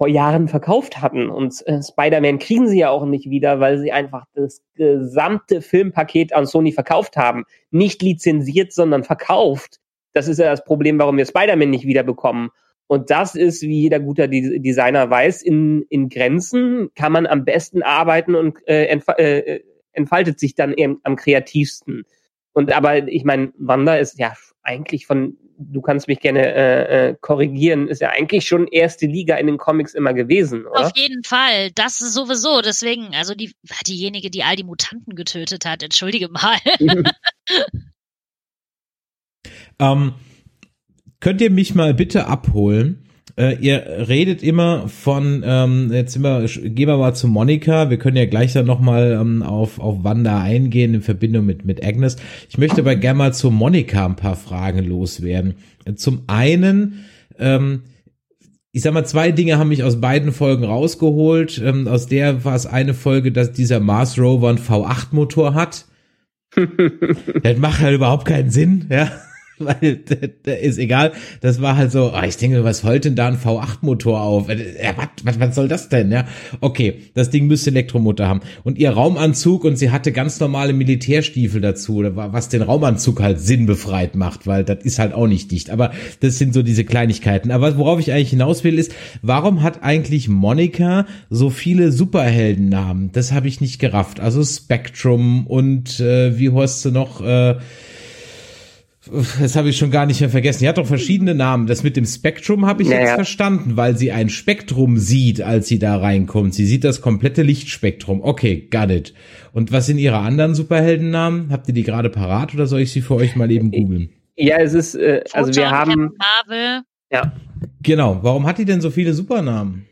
vor Jahren verkauft hatten. Und äh, Spider-Man kriegen sie ja auch nicht wieder, weil sie einfach das gesamte Filmpaket an Sony verkauft haben. Nicht lizenziert, sondern verkauft. Das ist ja das Problem, warum wir Spider-Man nicht wiederbekommen. Und das ist, wie jeder guter Designer weiß, in, in Grenzen kann man am besten arbeiten und äh, äh, entfaltet sich dann eben am kreativsten. Und aber ich meine, Wanda ist ja eigentlich von, du kannst mich gerne äh, äh, korrigieren, ist ja eigentlich schon erste Liga in den Comics immer gewesen, oder? Auf jeden Fall, das ist sowieso. Deswegen, also die diejenige, die all die Mutanten getötet hat, entschuldige mal. <laughs> ähm, könnt ihr mich mal bitte abholen? Äh, ihr redet immer von, ähm, jetzt wir, gehen wir mal zu Monika. Wir können ja gleich dann nochmal ähm, auf, auf Wanda eingehen in Verbindung mit, mit Agnes. Ich möchte aber gerne mal zu Monika ein paar Fragen loswerden. Zum einen, ähm, ich sag mal, zwei Dinge haben mich aus beiden Folgen rausgeholt. Ähm, aus der war es eine Folge, dass dieser Mars Rover ein V8-Motor hat. <laughs> das macht halt überhaupt keinen Sinn, ja. <laughs> weil ist egal. Das war halt so, oh, ich denke, was heult denn da ein V8-Motor auf? Äh, was, was, was soll das denn? Ja, okay, das Ding müsste Elektromotor haben. Und ihr Raumanzug und sie hatte ganz normale Militärstiefel dazu, was den Raumanzug halt sinnbefreit macht, weil das ist halt auch nicht dicht. Aber das sind so diese Kleinigkeiten. Aber worauf ich eigentlich hinaus will, ist, warum hat eigentlich Monika so viele Superheldennamen? Das habe ich nicht gerafft. Also Spectrum und äh, wie heißt sie noch? Äh, das habe ich schon gar nicht mehr vergessen. Die hat doch verschiedene Namen. Das mit dem Spektrum habe ich naja. jetzt verstanden, weil sie ein Spektrum sieht, als sie da reinkommt. Sie sieht das komplette Lichtspektrum. Okay, got it. Und was sind ihre anderen Superheldennamen? Habt ihr die gerade parat oder soll ich sie für euch mal eben googeln? Ja, es ist, äh, also wir haben. Marvel. Ja. Genau. Warum hat die denn so viele Supernamen?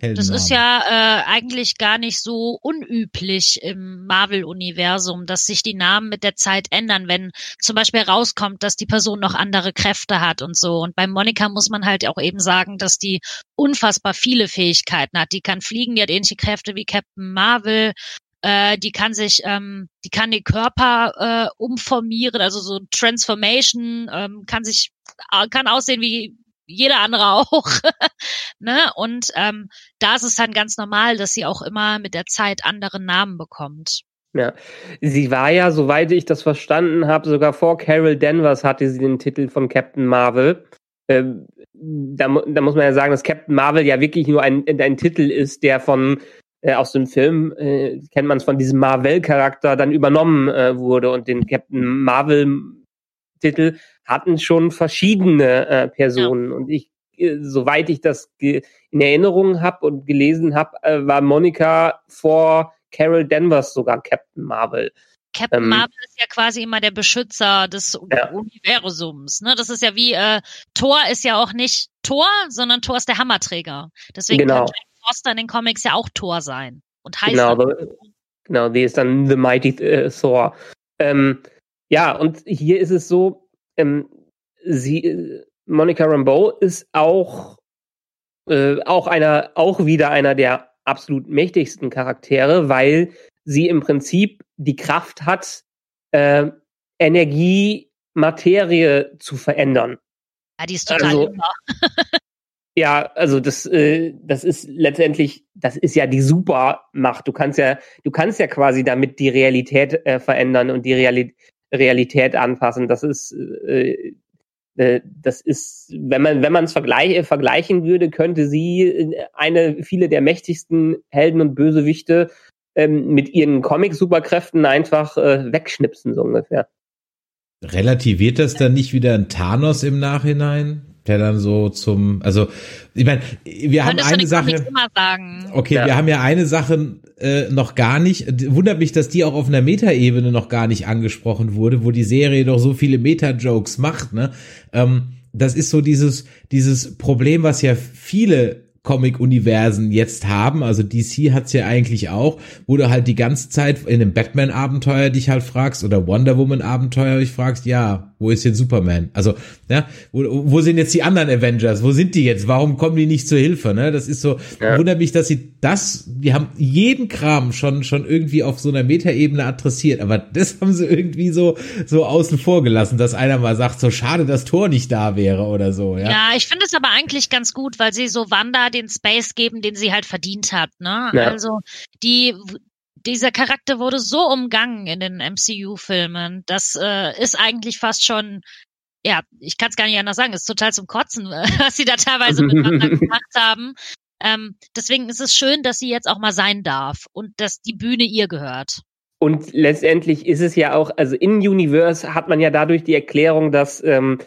Das ist ja äh, eigentlich gar nicht so unüblich im Marvel-Universum, dass sich die Namen mit der Zeit ändern, wenn zum Beispiel rauskommt, dass die Person noch andere Kräfte hat und so. Und bei Monika muss man halt auch eben sagen, dass die unfassbar viele Fähigkeiten hat. Die kann fliegen, die hat ähnliche Kräfte wie Captain Marvel. Äh, die kann sich, ähm, die kann den Körper äh, umformieren, also so Transformation, ähm, kann sich, äh, kann aussehen wie jeder andere auch. <laughs> ne? Und ähm, da ist es dann ganz normal, dass sie auch immer mit der Zeit andere Namen bekommt. Ja, sie war ja, soweit ich das verstanden habe, sogar vor Carol Danvers hatte sie den Titel von Captain Marvel. Ähm, da, da, muss man ja sagen, dass Captain Marvel ja wirklich nur ein, ein Titel ist, der von äh, aus dem Film äh, kennt man es von diesem Marvel-Charakter dann übernommen äh, wurde und den Captain Marvel Titel hatten schon verschiedene äh, Personen. Ja. Und ich, äh, soweit ich das in Erinnerung habe und gelesen habe, äh, war Monika vor Carol Danvers sogar Captain Marvel. Captain ähm, Marvel ist ja quasi immer der Beschützer des ja. Universums. Ne? Das ist ja wie äh, Thor ist ja auch nicht Thor, sondern Thor ist der Hammerträger. Deswegen genau. kann Jane Foster in den Comics ja auch Thor sein und heißt genau, genau, die ist dann The Mighty äh, Thor. Ähm, ja, und hier ist es so, ähm, sie, äh, Monica Rambeau ist auch, äh, auch einer, auch wieder einer der absolut mächtigsten Charaktere, weil sie im Prinzip die Kraft hat, äh, Energie, Materie zu verändern. Ja, die ist total also, <laughs> Ja, also das, äh, das ist letztendlich, das ist ja die Supermacht. Du kannst ja, du kannst ja quasi damit die Realität äh, verändern und die Realität Realität anpassen. Das ist äh, äh, das ist, wenn man wenn man es vergleich, vergleichen würde, könnte sie äh, eine viele der mächtigsten Helden und Bösewichte ähm, mit ihren Comic-Superkräften einfach äh, wegschnipsen so ungefähr. Relativiert das dann nicht wieder ein Thanos im Nachhinein? Der dann so zum, also ich meine, wir haben eine Sache. Okay, ja. wir haben ja eine Sache äh, noch gar nicht. Wundert mich, dass die auch auf einer Meta-Ebene noch gar nicht angesprochen wurde, wo die Serie doch so viele Meta-Jokes macht. Ne, ähm, das ist so dieses dieses Problem, was ja viele Comic-Universen jetzt haben. Also DC hat's ja eigentlich auch, wo du halt die ganze Zeit in einem Batman-Abenteuer dich halt fragst oder Wonder Woman-Abenteuer dich fragst, ja, wo ist jetzt Superman? Also, ja, wo, wo sind jetzt die anderen Avengers? Wo sind die jetzt? Warum kommen die nicht zur Hilfe? Ne? Das ist so, ja. wundert mich, dass sie das, die haben jeden Kram schon, schon irgendwie auf so einer Metaebene adressiert, aber das haben sie irgendwie so, so außen vor gelassen, dass einer mal sagt, so schade, dass Tor nicht da wäre oder so, ja. Ja, ich finde es aber eigentlich ganz gut, weil sie so Wanda den Space geben, den sie halt verdient hat. Ne? Ja. Also die dieser Charakter wurde so umgangen in den MCU-Filmen. Das äh, ist eigentlich fast schon ja, ich kann es gar nicht anders sagen, ist total zum Kotzen, <laughs> was sie da teilweise miteinander <laughs> gemacht haben. Ähm, deswegen ist es schön, dass sie jetzt auch mal sein darf und dass die Bühne ihr gehört. Und letztendlich ist es ja auch, also in Universe hat man ja dadurch die Erklärung, dass ähm,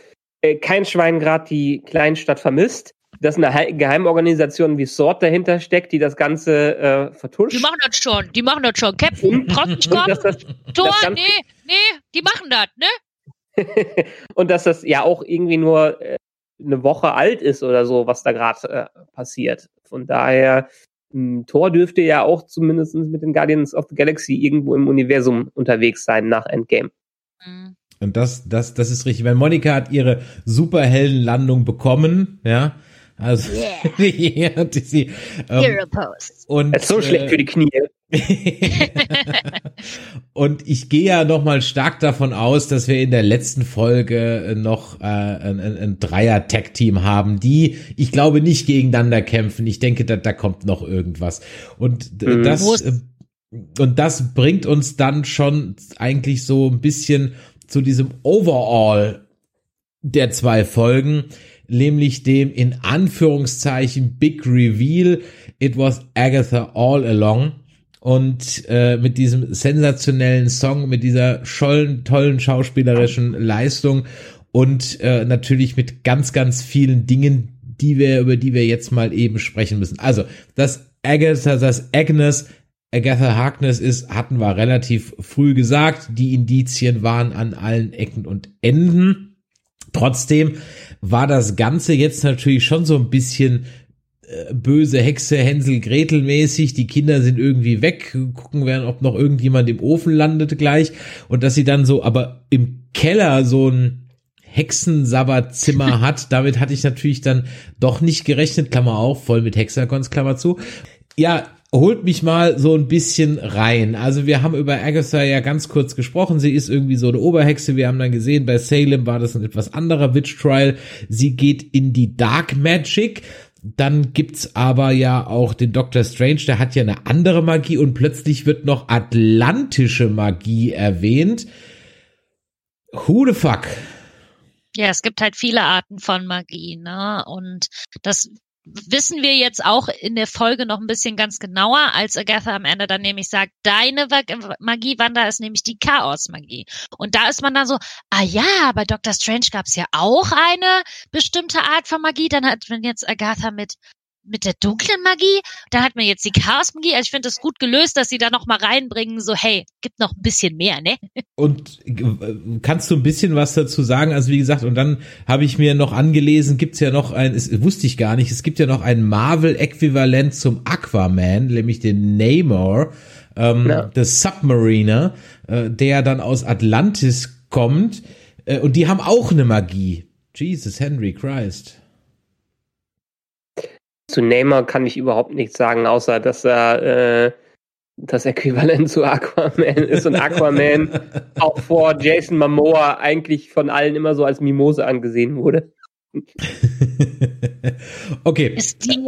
äh, kein Schwein gerade die Kleinstadt vermisst dass eine Geheimorganisation wie SWORD dahinter steckt, die das Ganze äh, vertuscht. Die machen das schon, die machen das schon. Captain, <laughs> das, Tor, das nee, nee, die machen das, ne? <laughs> und dass das ja auch irgendwie nur äh, eine Woche alt ist oder so, was da gerade äh, passiert. Von daher, ein Tor dürfte ja auch zumindest mit den Guardians of the Galaxy irgendwo im Universum unterwegs sein nach Endgame. Mhm. Und das, das, das ist richtig. Weil Monika hat ihre Superheldenlandung bekommen, ja. Also, yeah. <laughs> ja, die, sie, ähm, Hero Pose. Und, das ist so äh, schlecht für die Knie. <laughs> und ich gehe ja noch mal stark davon aus, dass wir in der letzten Folge noch äh, ein, ein, ein Dreier-Tag-Team haben, die, ich glaube, nicht gegeneinander kämpfen. Ich denke, da, da kommt noch irgendwas. Und mhm. das äh, und das bringt uns dann schon eigentlich so ein bisschen zu diesem Overall der zwei Folgen, nämlich dem in Anführungszeichen Big Reveal. It was Agatha all along. Und äh, mit diesem sensationellen Song, mit dieser schollen, tollen schauspielerischen Leistung und äh, natürlich mit ganz, ganz vielen Dingen, die wir, über die wir jetzt mal eben sprechen müssen. Also, dass Agatha, dass Agnes Agatha Harkness ist, hatten wir relativ früh gesagt. Die Indizien waren an allen Ecken und Enden. Trotzdem war das Ganze jetzt natürlich schon so ein bisschen äh, böse Hexe Hänsel Gretel mäßig. Die Kinder sind irgendwie weg, gucken werden, ob noch irgendjemand im Ofen landet gleich. Und dass sie dann so, aber im Keller so ein Hexensabbatzimmer <laughs> hat, damit hatte ich natürlich dann doch nicht gerechnet, Klammer auf, voll mit Hexagons, Klammer zu. Ja, holt mich mal so ein bisschen rein. Also wir haben über Agatha ja ganz kurz gesprochen. Sie ist irgendwie so eine Oberhexe. Wir haben dann gesehen, bei Salem war das ein etwas anderer Witch Trial. Sie geht in die Dark Magic. Dann gibt's aber ja auch den Doctor Strange, der hat ja eine andere Magie und plötzlich wird noch atlantische Magie erwähnt. Who the fuck? Ja, es gibt halt viele Arten von Magie, ne? Und das wissen wir jetzt auch in der Folge noch ein bisschen ganz genauer, als Agatha am Ende dann nämlich sagt, deine Magie, Wanda, ist nämlich die Chaos-Magie. Und da ist man dann so, ah ja, bei Doctor Strange gab es ja auch eine bestimmte Art von Magie. Dann hat man jetzt Agatha mit mit der dunklen Magie, dann hat man jetzt die Chaos-Magie. Also ich finde das gut gelöst, dass sie da noch mal reinbringen, so hey, gibt noch ein bisschen mehr, ne? <laughs> Und äh, kannst du ein bisschen was dazu sagen? Also wie gesagt, und dann habe ich mir noch angelesen, gibt's ja noch ein, es wusste ich gar nicht, es gibt ja noch ein Marvel-Äquivalent zum Aquaman, nämlich den Namor, ähm, ja. des Submariner, äh, der dann aus Atlantis kommt. Äh, und die haben auch eine Magie. Jesus, Henry Christ. Zu Neymar kann ich überhaupt nichts sagen, außer dass er äh, das Äquivalent zu Aquaman ist und Aquaman <laughs> auch vor Jason Momoa eigentlich von allen immer so als Mimose angesehen wurde. <laughs> okay. Ist die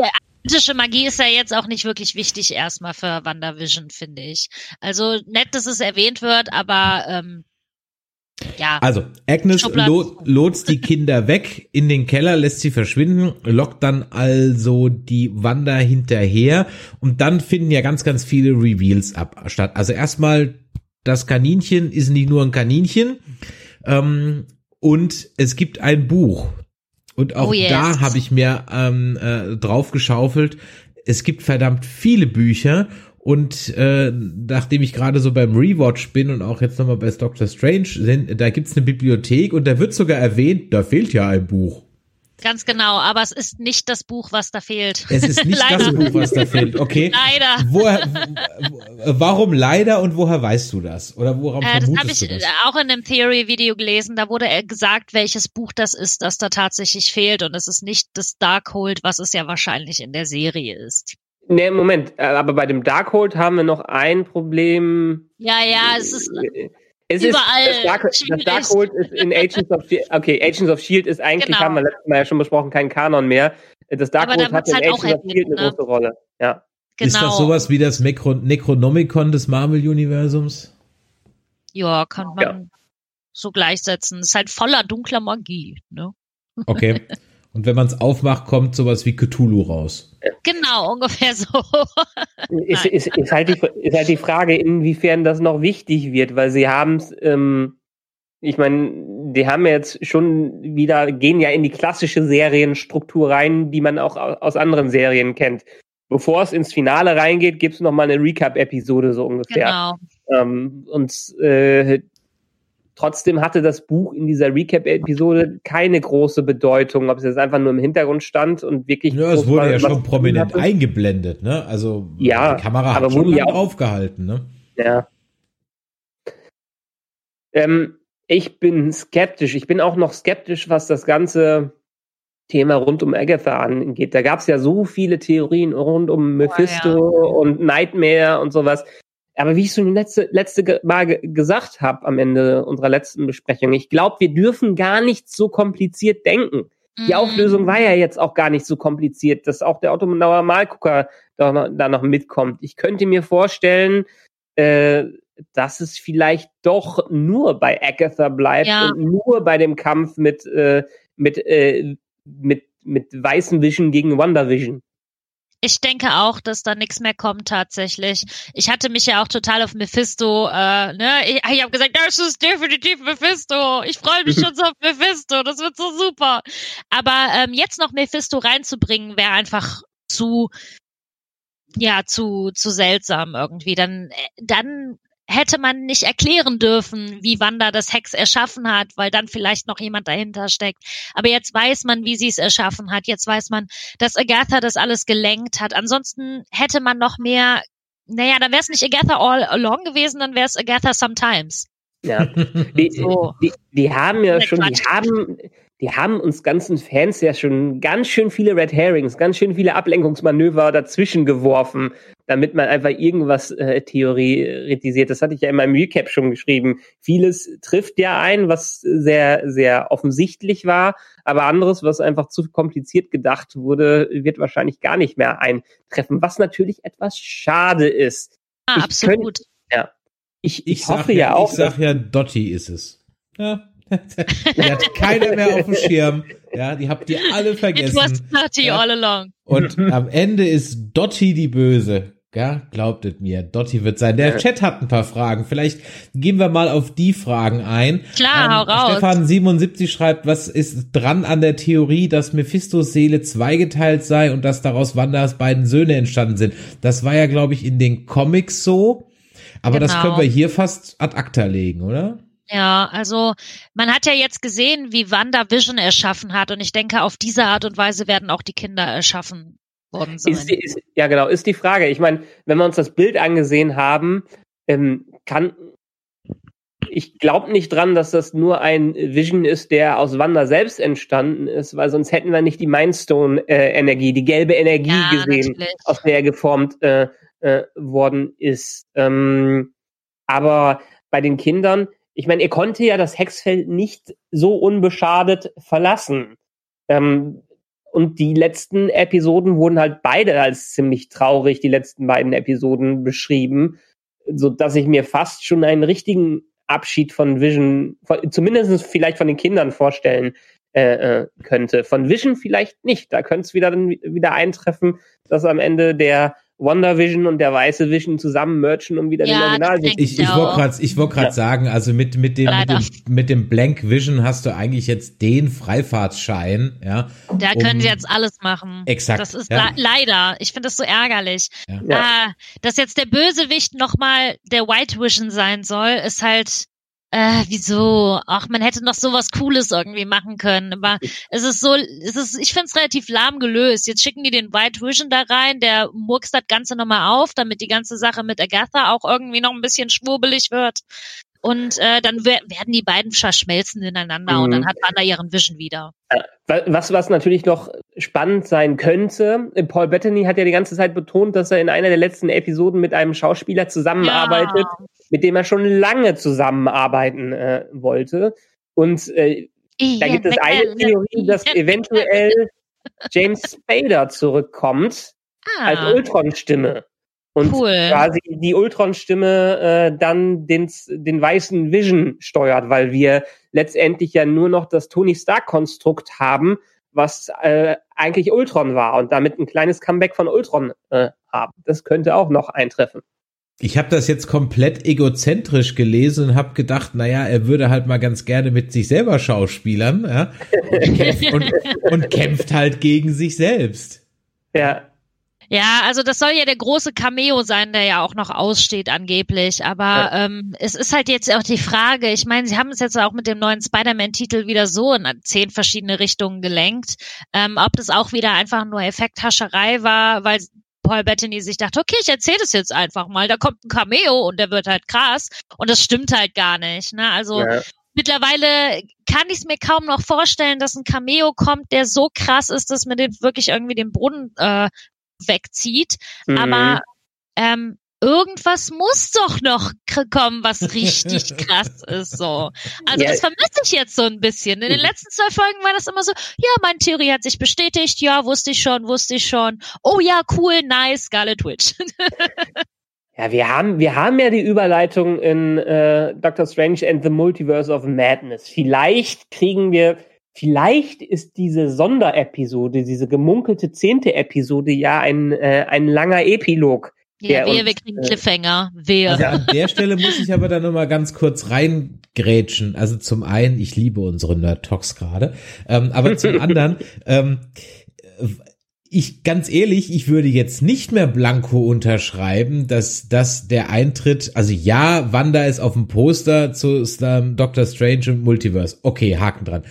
atlantische Magie ist ja jetzt auch nicht wirklich wichtig erstmal für WandaVision, finde ich. Also nett, dass es erwähnt wird, aber ähm, ja. Also, Agnes lo lotst die Kinder <laughs> weg in den Keller, lässt sie verschwinden, lockt dann also die Wanda hinterher und dann finden ja ganz, ganz viele Reveals ab statt. Also erstmal, das Kaninchen ist nicht nur ein Kaninchen ähm, und es gibt ein Buch. Und auch oh yes. da habe ich mir ähm, äh, drauf geschaufelt. Es gibt verdammt viele Bücher und äh, nachdem ich gerade so beim Rewatch bin und auch jetzt nochmal bei Doctor Strange, sind, da gibt's eine Bibliothek und da wird sogar erwähnt, da fehlt ja ein Buch. Ganz genau, aber es ist nicht das Buch, was da fehlt. Es ist nicht <laughs> das Buch, was da fehlt. Okay. Leider. Woher, warum leider und woher weißt du das? Oder woran äh, das habe ich das? auch in einem Theory-Video gelesen. Da wurde gesagt, welches Buch das ist, das da tatsächlich fehlt. Und es ist nicht das Darkhold, was es ja wahrscheinlich in der Serie ist. Nee, Moment, äh, aber bei dem Darkhold haben wir noch ein Problem. Ja, ja, es ist es überall. Ist, das, Dark, das Darkhold ist in Agents of Shield. Okay, Agents of Shield ist eigentlich, genau. haben wir letztes Mal ja schon besprochen, kein Kanon mehr. Das Darkhold hat in halt Agents of Shield eine ne? große Rolle. Ja. Genau. Ist das sowas wie das Necro Necronomicon des Marvel-Universums? Ja, kann man ja. so gleichsetzen. Ist halt voller dunkler Magie, ne? Okay. <laughs> Und wenn man es aufmacht, kommt sowas wie Cthulhu raus. Genau, ungefähr so. ist, ist, ist, halt die, ist halt die Frage, inwiefern das noch wichtig wird, weil sie haben es, ähm, ich meine, die haben jetzt schon wieder, gehen ja in die klassische Serienstruktur rein, die man auch aus anderen Serien kennt. Bevor es ins Finale reingeht, gibt es nochmal eine Recap-Episode so ungefähr. Genau. Ähm, und äh, Trotzdem hatte das Buch in dieser Recap-Episode keine große Bedeutung, ob es jetzt einfach nur im Hintergrund stand und wirklich. Ja, es wurde ja schon prominent eingeblendet, ne? Also ja, die Kamera hat schon lange aufgehalten, ne? Ja. Ähm, ich bin skeptisch. Ich bin auch noch skeptisch, was das ganze Thema rund um Agatha angeht. Da gab es ja so viele Theorien rund um Mephisto Oh, ja. und Nightmare und sowas. Aber wie ich schon letzte, letzte Mal ge- gesagt habe am Ende unserer letzten Besprechung, ich glaube, wir dürfen gar nicht so kompliziert denken. Die Mhm. Auflösung war ja jetzt auch gar nicht so kompliziert, dass auch der Otto Malgucker da noch, da noch mitkommt. Ich könnte mir vorstellen, äh, dass es vielleicht doch nur bei Agatha bleibt Ja. und nur bei dem Kampf mit, äh, mit, äh, mit, mit weißen Vision gegen Wonder Vision. Ich denke auch, dass da nichts mehr kommt tatsächlich. Ich hatte mich ja auch total auf Mephisto, äh, ne, ich, ich habe gesagt, das ist definitiv Mephisto. Ich freue mich schon so auf Mephisto, das wird so super. Aber ähm, jetzt noch Mephisto reinzubringen, wäre einfach zu, ja, zu zu seltsam irgendwie. Dann äh, dann hätte man nicht erklären dürfen, wie Wanda das Hex erschaffen hat, weil dann vielleicht noch jemand dahinter steckt. Aber jetzt weiß man, wie sie es erschaffen hat. Jetzt weiß man, dass Agatha das alles gelenkt hat. Ansonsten hätte man noch mehr, naja, dann wäre es nicht Agatha all along gewesen, dann wäre es Agatha sometimes. Ja. <laughs> Die, So. die, die haben ja schon, die haben, die haben uns ganzen Fans ja schon ganz schön viele Red Herrings, ganz schön viele Ablenkungsmanöver dazwischen geworfen, damit man einfach irgendwas äh, theoretisiert. Das hatte ich ja in meinem Recap schon geschrieben. Vieles trifft ja ein, was sehr, sehr offensichtlich war, aber anderes, was einfach zu kompliziert gedacht wurde, wird wahrscheinlich gar nicht mehr eintreffen, was natürlich etwas schade ist. Ah, Ich absolut. Ich, ich, Ich sag hoffe ja, ja auch, ich sag ja, Dotti ist es. Ja. <laughs> die hat keiner mehr auf dem Schirm. Ja, die habt ihr alle It was vergessen. Ja. all along. Und am Ende ist Dotti die Böse. Ja, glaubt es mir. Dotti wird sein. Der. Chat hat ein paar Fragen. Vielleicht gehen wir mal auf die Fragen ein. Klar, hau raus. Stefan 77 schreibt, was ist dran an der Theorie, dass Mephistos Seele zweigeteilt sei und dass daraus Wandas beiden Söhne entstanden sind? Das war ja, glaube ich, in den Comics so. Aber das Genau. können wir hier fast ad acta legen, oder? Ja, also man hat ja jetzt gesehen, wie Wanda Vision erschaffen hat und ich denke, auf diese Art und Weise werden auch die Kinder erschaffen worden sein. Ist, die- ist, ja, genau, ist die Frage. Ich meine, wenn wir uns das Bild angesehen haben, ähm, kann. Ich glaube nicht dran, dass das nur ein Vision ist, der aus Wanda selbst entstanden ist, weil sonst hätten wir nicht die Mindstone-Energie, die gelbe Energie ja, gesehen, natürlich. aus der er geformt äh, äh, worden ist. Ähm, aber bei den Kindern, ich meine, er konnte ja das Hexfeld nicht so unbeschadet verlassen. Ähm, und die letzten Episoden wurden halt beide als ziemlich traurig, die letzten beiden Episoden beschrieben, so dass ich mir fast schon einen richtigen Abschied von Vision, von, zumindest vielleicht von den Kindern vorstellen äh, äh, könnte. Von Vision vielleicht nicht. Da könnte es wieder wieder eintreffen, dass am Ende der Wonder Vision und der weiße Vision zusammen merchen und wieder Ja, den Original denke Ich, ich wollte gerade ich wollt grad Ja. sagen, also mit, mit, dem, mit, dem, mit dem Blank Vision hast du eigentlich jetzt den Freifahrtschein, ja. Da um- können sie jetzt alles machen. Exakt, Das ist ja. le- leider. Ich finde das so ärgerlich. Ja. Ja. Ah, dass jetzt der Bösewicht nochmal der White Vision sein soll, ist halt, äh, wieso? Ach, man hätte noch sowas Cooles irgendwie machen können. Aber es ist so, es ist, ich finde es relativ lahm gelöst. Jetzt schicken die den White Vision da rein, der murkst das Ganze nochmal auf, damit die ganze Sache mit Agatha auch irgendwie noch ein bisschen schwurbelig wird. Und äh, dann wer- werden die beiden verschmelzen ineinander und Mhm. dann hat Wanda ihren Vision wieder. Was, was natürlich noch spannend sein könnte, äh, Paul Bettany hat ja die ganze Zeit betont, dass er in einer der letzten Episoden mit einem Schauspieler zusammenarbeitet, mit dem er schon lange zusammenarbeiten äh, wollte. Und äh, da gibt es eine Theorie, dass eventuell <laughs> James Spader zurückkommt als ah, Ultron-Stimme. Und Cool. quasi die Ultron-Stimme äh, dann den, den weißen Vision steuert, weil wir letztendlich ja nur noch das Tony Stark-Konstrukt haben, was äh, eigentlich Ultron war und damit ein kleines Comeback von Ultron äh, haben. Das könnte auch noch eintreffen. Ich habe das jetzt komplett egozentrisch gelesen und habe gedacht, naja, er würde halt mal ganz gerne mit sich selber schauspielern ja, und, kämpft, und, und kämpft halt gegen sich selbst. Ja, Ja, also das soll ja der große Cameo sein, der ja auch noch aussteht angeblich. Aber Ja. ähm, es ist halt jetzt auch die Frage, ich meine, sie haben es jetzt auch mit dem neuen Spider-Man-Titel wieder so in zehn verschiedene Richtungen gelenkt. Ähm, ob das auch wieder einfach nur Effekthascherei war, weil Paul Bettany sich dachte, okay, ich erzähle das jetzt einfach mal, da kommt ein Cameo und der wird halt krass. Und das stimmt halt gar nicht. Ne? Also ja. mittlerweile kann ich es mir kaum noch vorstellen, dass ein Cameo kommt, der so krass ist, dass man den wirklich irgendwie den Boden äh, wegzieht. Mhm. Aber ähm, irgendwas muss doch noch kommen, was richtig <laughs> krass ist. So. Also Ja. das vermisse ich jetzt so ein bisschen. In den letzten zwei Folgen war das immer so, ja, meine Theorie hat sich bestätigt, ja, wusste ich schon, wusste ich schon. Oh ja, cool, nice, Scarlet Witch. <laughs> Ja, wir haben, wir haben ja die Überleitung in äh, Doctor Strange and the Multiverse of Madness. Vielleicht kriegen wir, vielleicht ist diese Sonderepisode, diese gemunkelte zehnte Episode ja ein, äh, ein langer Epilog. ja, wehe, uns, wir kriegen äh, Cliffhanger. Wehe. Also an der Stelle muss ich aber dann nochmal ganz kurz reingrätschen. Also zum einen, ich liebe unsere Nerd Talks gerade, ähm, aber zum anderen, ähm, ich ganz ehrlich, ich würde jetzt nicht mehr blanko unterschreiben, dass das der Eintritt, also ja, Wanda ist auf dem Poster zu ähm, Doctor Strange und Multiverse. Okay, Haken dran.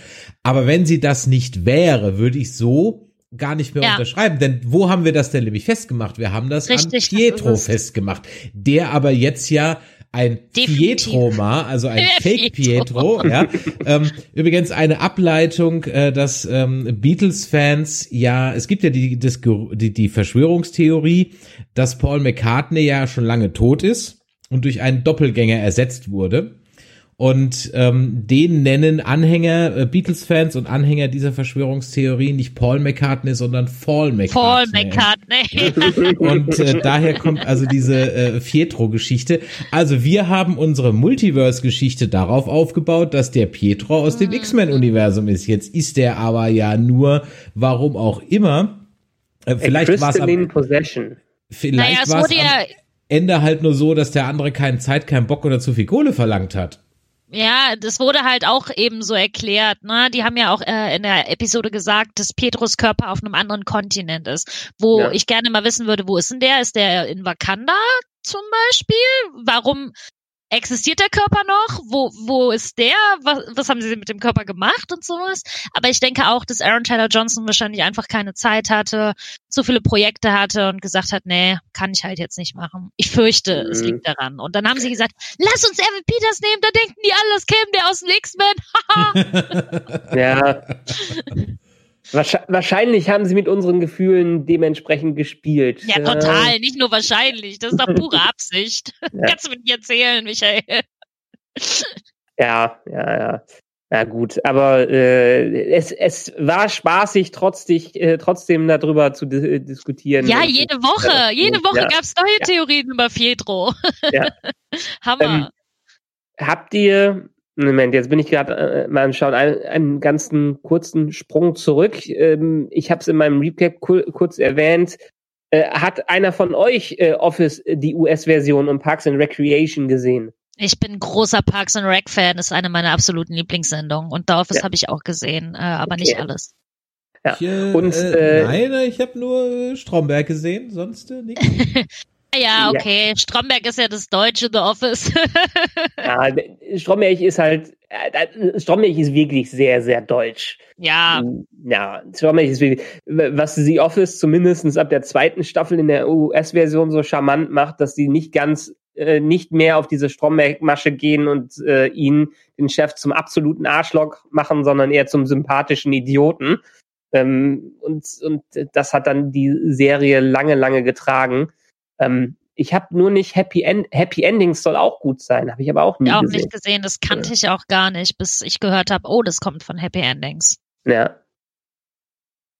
Aber wenn sie das nicht wäre, würde ich so gar nicht mehr Ja. unterschreiben. Denn wo haben wir das denn nämlich festgemacht? Wir haben das Richtig, an Pietro festgemacht, der aber jetzt ja ein Definitiv. Pietro-Ma, also ein <laughs> Fake Pietro. Pietro, ja. ähm, übrigens eine Ableitung, äh, dass ähm, Beatles-Fans ja, es gibt ja die, das, die, die Verschwörungstheorie, dass Paul McCartney ja schon lange tot ist und durch einen Doppelgänger ersetzt wurde. Und ähm, den nennen Anhänger, äh, Beatles-Fans und Anhänger dieser Verschwörungstheorie nicht Paul McCartney, sondern Paul Paul McCartney. McCartney. <laughs> Und äh, daher kommt also diese äh, Pietro-Geschichte. Also wir haben unsere Multiverse-Geschichte darauf aufgebaut, dass der Pietro aus dem X-Men-Universum ist. Jetzt ist der aber ja nur, warum auch immer, äh, vielleicht war es am, Possession. vielleicht naja, es wurde am ja, Ende halt nur so, dass der andere keine Zeit, keinen Bock oder zu viel Kohle verlangt hat. Ja, das wurde halt auch eben so erklärt. Ne? Die haben ja auch äh, in der Episode gesagt, dass Petrus Körper auf einem anderen Kontinent ist. Wo Ja. ich gerne mal wissen würde, wo ist denn der? Ist der in Wakanda zum Beispiel? Warum existiert der Körper noch? Wo, wo ist der? Was, was haben sie mit dem Körper gemacht und sowas? Aber ich denke auch, dass Aaron Taylor Johnson wahrscheinlich einfach keine Zeit hatte, zu viele Projekte hatte und gesagt hat, nee, kann ich halt jetzt nicht machen. Ich fürchte, es Mhm. liegt daran. Und dann haben sie gesagt, lass uns Evan Peters nehmen, da denken die alle, das käme der aus dem X-Men. Haha. <laughs> Ja. <laughs> Wahrscheinlich, haben sie mit unseren Gefühlen dementsprechend gespielt. ja, Äh, total. Nicht nur wahrscheinlich. Das ist doch pure <laughs> Absicht. Ja. <laughs> Kannst du mir nicht erzählen, Michael. <laughs> Ja, ja, ja. Ja gut, aber äh, es, es war spaßig, trotzdem, äh, trotzdem darüber zu di diskutieren. Ja, jede Woche. Jede Woche Ja. gab's neue Theorien über Pietro. Ja. Hammer. Habt ihr, Moment, jetzt bin ich gerade äh, mal am Schauen, einen, einen ganzen kurzen Sprung zurück. Ähm, ich habe es in meinem Recap ku kurz erwähnt. Äh, hat einer von euch äh, Office äh, die US-Version und Parks and Recreation gesehen? Ich bin großer Parks and Rec Fan, ist eine meiner absoluten Lieblingssendungen. Und The Office Ja. habe ich auch gesehen, äh, aber Okay. nicht alles. Ja. Ich, äh, Und, äh, äh, nein, ich habe nur äh, Stromberg gesehen, sonst äh, nichts. <laughs> Ja, Ja. okay. Stromberg ist ja das deutsche The Office. <laughs> Ja, Stromberg ist halt, äh, Stromberg ist wirklich sehr, sehr deutsch. ja, Ja, Stromberg ist wirklich, was The Office zumindest ab der zweiten Staffel in der US-Version so charmant macht, dass sie nicht ganz, äh, nicht mehr auf diese Stromberg-Masche gehen und äh, ihn, den Chef, zum absoluten Arschloch machen, sondern eher zum sympathischen Idioten. Ähm, und, und das hat dann die Serie lange, lange getragen. Ähm, ich habe nur nicht Happy, End Happy Endings soll auch gut sein, habe ich aber auch nie auch gesehen. nicht gesehen. Das kannte ich auch gar nicht, bis ich gehört habe, oh, das kommt von Happy Endings. Ja.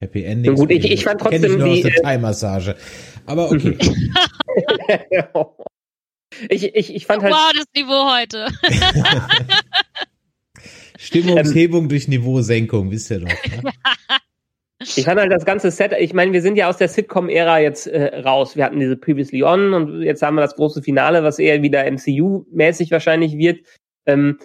Happy Endings. Gut, ich- ich fand trotzdem ich nur aus die, der äh, Thai-Massage. Aber okay. <laughs> ich, ich, ich fand halt, wow, das Niveau heute. <laughs> Stimmungshebung durch Niveausenkung, wisst ihr doch. Ne? <laughs> ich fand halt das ganze Set, ich meine, wir sind ja aus der Sitcom-Ära jetzt äh, raus. Wir hatten diese Previously On und jetzt haben wir das große Finale, was eher wieder MCU-mäßig wahrscheinlich wird. Ähm,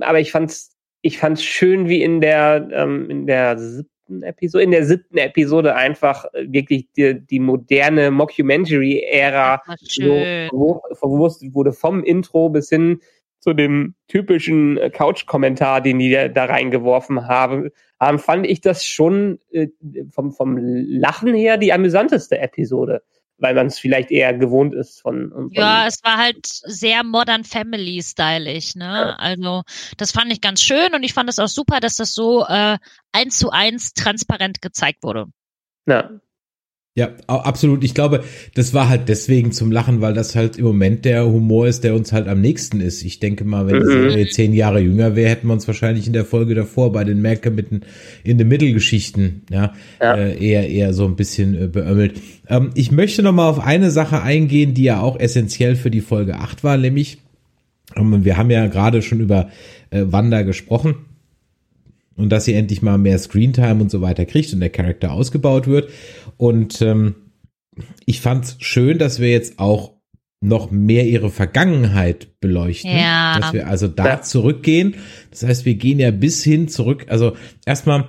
aber ich fand's, ich fand's schön, wie in der, ähm, in der siebten Episode, in der siebten Episode einfach äh, wirklich die, die moderne Mockumentary-Ära so schön. verwur- verwurstet wurde vom Intro bis hin zu dem typischen äh, Couch-Kommentar, den die da reingeworfen haben, haben, fand ich das schon äh, vom, vom Lachen her die amüsanteste Episode. weil man es vielleicht eher gewohnt ist von, von Ja, es war halt sehr modern family stylisch, ne? Ja. Also das fand ich ganz schön und ich fand es auch super, dass das so äh, eins zu eins transparent gezeigt wurde. ja. Ja, absolut. Ich glaube, das war halt deswegen zum Lachen, weil das halt im Moment der Humor ist, der uns halt am nächsten ist. Ich denke mal, wenn die Mhm. Serie zehn Jahre jünger wäre, hätten wir uns wahrscheinlich in der Folge davor bei den Malcolm mitten in den Mittelgeschichten, ja, Ja. Äh, eher eher so ein bisschen äh, beömmelt. Ähm, ich möchte noch mal auf eine Sache eingehen, die ja auch essentiell für die Folge 8 war, nämlich ähm, wir haben ja gerade schon über äh, Wanda gesprochen und dass sie endlich mal mehr Screentime und so weiter kriegt und der Charakter ausgebaut wird. Und ähm, ich fand's schön, dass wir jetzt auch noch mehr ihre Vergangenheit beleuchten, Ja. dass wir also da Ja. zurückgehen. Das heißt, wir gehen ja bis hin zurück. Also erstmal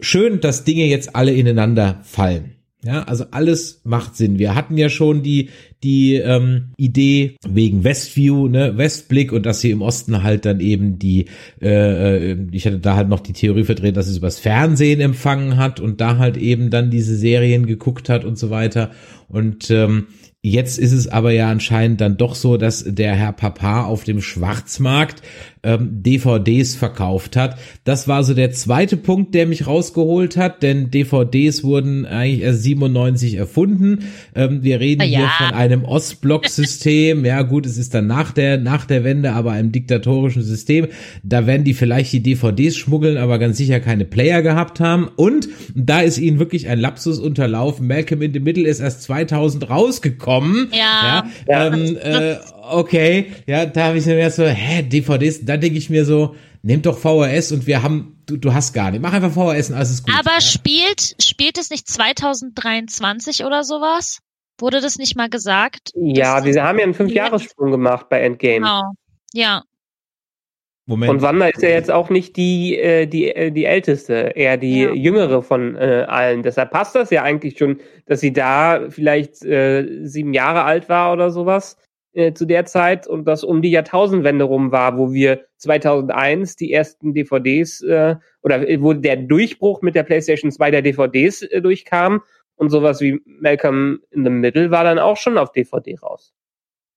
schön, dass Dinge jetzt alle ineinander fallen. Ja, also alles macht Sinn. Wir hatten ja schon die die ähm, Idee wegen Westview, ne, Westblick und dass sie im Osten halt dann eben die, äh, äh, ich hatte da halt noch die Theorie verdreht, dass es übers Fernsehen empfangen hat und da halt eben dann diese Serien geguckt hat und so weiter. Und ähm, Jetzt ist es aber ja anscheinend dann doch so, dass der Herr Papa auf dem Schwarzmarkt ähm, DVDs verkauft hat. Das war so der zweite Punkt, der mich rausgeholt hat, denn DVDs wurden eigentlich erst 97 erfunden. Ähm, wir reden Ah, ja. hier von einem Ostblock-System. <laughs> ja gut, es ist dann nach der nach der Wende, aber einem diktatorischen System. Da werden die vielleicht die DVDs schmuggeln, aber ganz sicher keine Player gehabt haben. Und da ist ihnen wirklich ein Lapsus unterlaufen. Malcolm in the Middle ist erst 2000 rausgekommen. Ja. ja, ähm, äh, okay. Ja, da habe ich mir erst so, hä, DVDs, da denke ich mir so, nehmt doch VHS und wir haben, du, du hast gar nicht. Mach einfach VHS und alles ist gut. Aber ja. spielt spielt es nicht 2023 oder sowas? Wurde das nicht mal gesagt? Ja, wir haben ja einen Fünfjahressprung gemacht bei Endgame. Genau. Ja. Moment. Und Wanda ist ja jetzt auch nicht die, äh, die, äh, die älteste, eher die Ja. jüngere von äh, allen. Deshalb passt das ja eigentlich schon, dass sie da vielleicht äh, sieben Jahre alt war oder sowas äh, zu der Zeit und das um die Jahrtausendwende rum war, wo wir 2001 die ersten DVDs äh, oder äh, wo der Durchbruch mit der PlayStation 2 der DVDs äh, durchkam und sowas wie Malcolm in the Middle war dann auch schon auf DVD raus.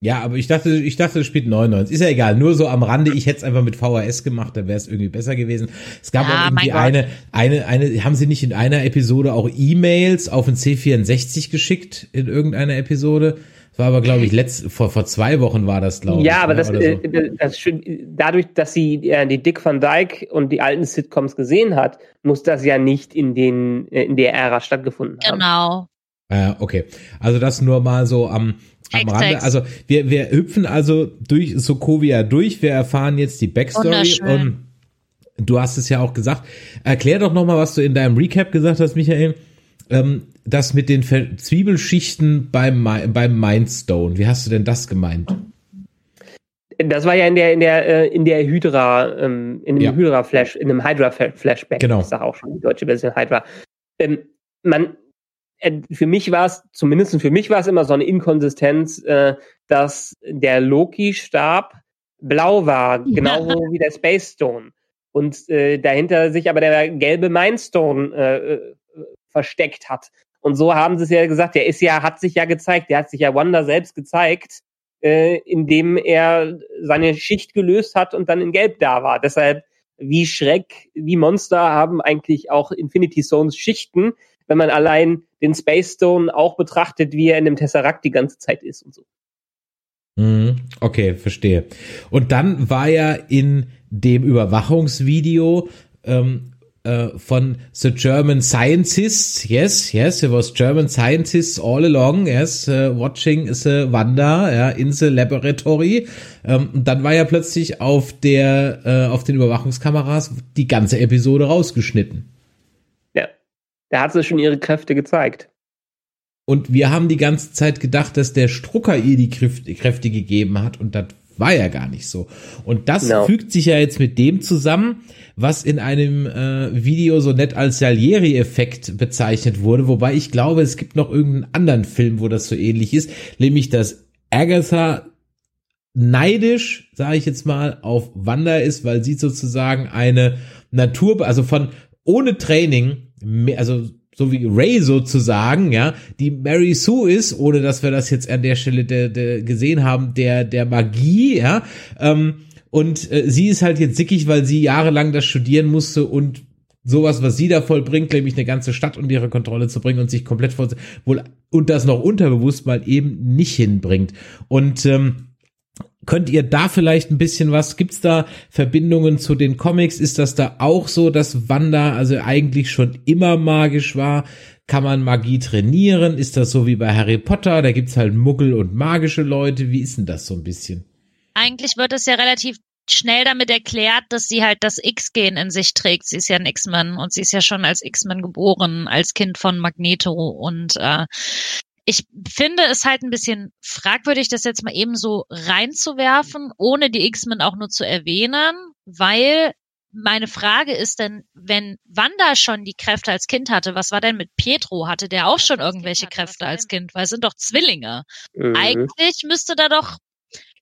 Ja, aber ich dachte, ich dachte, das spielt 99. Ist ja egal, nur so am Rande. Ich hätte es einfach mit VHS gemacht, da wäre es irgendwie besser gewesen. Es gab Ja, auch irgendwie eine, eine, eine, haben sie nicht in einer Episode auch E-Mails auf den C64 geschickt in irgendeiner Episode? Das war aber, glaube ich, letzt, vor, vor zwei Wochen war das, glaube ich. Ja, aber ne, das, oder äh, so. das, schön- dadurch, dass sie äh, die Dick Van Dyke und die alten Sitcoms gesehen hat, muss das ja nicht in den äh, in der Ära stattgefunden haben. Genau. Ah, okay. Also das nur mal so am, am Rande. Also wir, wir hüpfen also durch Sokovia durch. Wir erfahren jetzt die Backstory und du hast es ja auch gesagt. Erklär doch noch mal, was du in deinem Recap gesagt hast, Michael. Ähm, das mit den Ver Zwiebelschichten beim, beim Mindstone. Wie hast du denn das gemeint? Das war ja in der in der äh, in der Hydra ähm, in dem Ja. Hydra Flash in einem Hydra Fla- Flashback. Genau. Ich sag auch schon die deutsche Version Hydra. Ähm, man äh, für mich war es zumindest für mich war es immer so eine Inkonsistenz, äh, dass der Loki Stab blau war, genau wie der Space Stone und äh, dahinter sich aber der gelbe Mindstone äh, äh, versteckt hat. Und so haben sie es ja gesagt, der ist ja, hat sich ja gezeigt, der hat sich ja Wanda selbst gezeigt, äh, indem er seine Schicht gelöst hat und dann in Gelb da war. Deshalb, wie Schreck, wie Monster haben eigentlich auch Infinity Stones Schichten, wenn man allein den Space Stone auch betrachtet, wie er in dem Tesseract die ganze Zeit ist und so. Mhm, Okay, verstehe. Und dann war ja in dem Überwachungsvideo ähm, äh, von The German Scientists, yes, yes, it was German Scientists all along, yes, uh, watching the Wanda, ja, in the laboratory. Ähm, und dann war ja plötzlich auf der, äh, auf den Überwachungskameras die ganze Episode rausgeschnitten. Ja, da hat sie schon ihre Kräfte gezeigt. Und wir haben die ganze Zeit gedacht, dass der Strucker ihr die Kräfte Kräfte gegeben hat und das war ja gar nicht so. Und das No. fügt sich ja jetzt mit dem zusammen, was in einem äh, Video so nett als Salieri-Effekt bezeichnet wurde, wobei ich glaube, es gibt noch irgendeinen anderen Film, wo das so ähnlich ist, nämlich dass Agatha neidisch, sage ich jetzt mal, auf Wanda ist, weil sie sozusagen eine Natur, also von ohne Training, also so wie Ray sozusagen, ja, die Mary Sue ist, ohne dass wir das jetzt an der Stelle de, de gesehen haben, der der Magie, ja. Ähm, und äh, sie ist halt jetzt sickig, weil sie jahrelang das studieren musste und sowas, was sie da vollbringt, nämlich eine ganze Stadt unter ihre Kontrolle zu bringen und sich komplett vor wohl und das noch unterbewusst mal eben nicht hinbringt. Und ähm, Könnt ihr da vielleicht ein bisschen was? Gibt's da Verbindungen zu den Comics? Ist das da auch so, dass Wanda also eigentlich schon immer magisch war? Kann man Magie trainieren? Ist das so wie bei Harry Potter? Da gibt's halt Muggel und magische Leute. Wie ist denn das so ein bisschen? Eigentlich wird es ja relativ schnell damit erklärt, dass sie halt das X-Gen in sich trägt. Sie ist ja ein X-Men und sie ist ja schon als X-Men geboren, als Kind von Magneto. Und äh, ich finde es halt ein bisschen fragwürdig, das jetzt mal eben so reinzuwerfen, ohne die X-Men auch nur zu erwähnen, weil meine Frage ist denn, wenn Wanda schon die Kräfte als Kind hatte, was war denn mit Pietro? Hatte der auch schon irgendwelche Kräfte als Kind? Weil es sind doch Zwillinge. Mhm. Eigentlich müsste da doch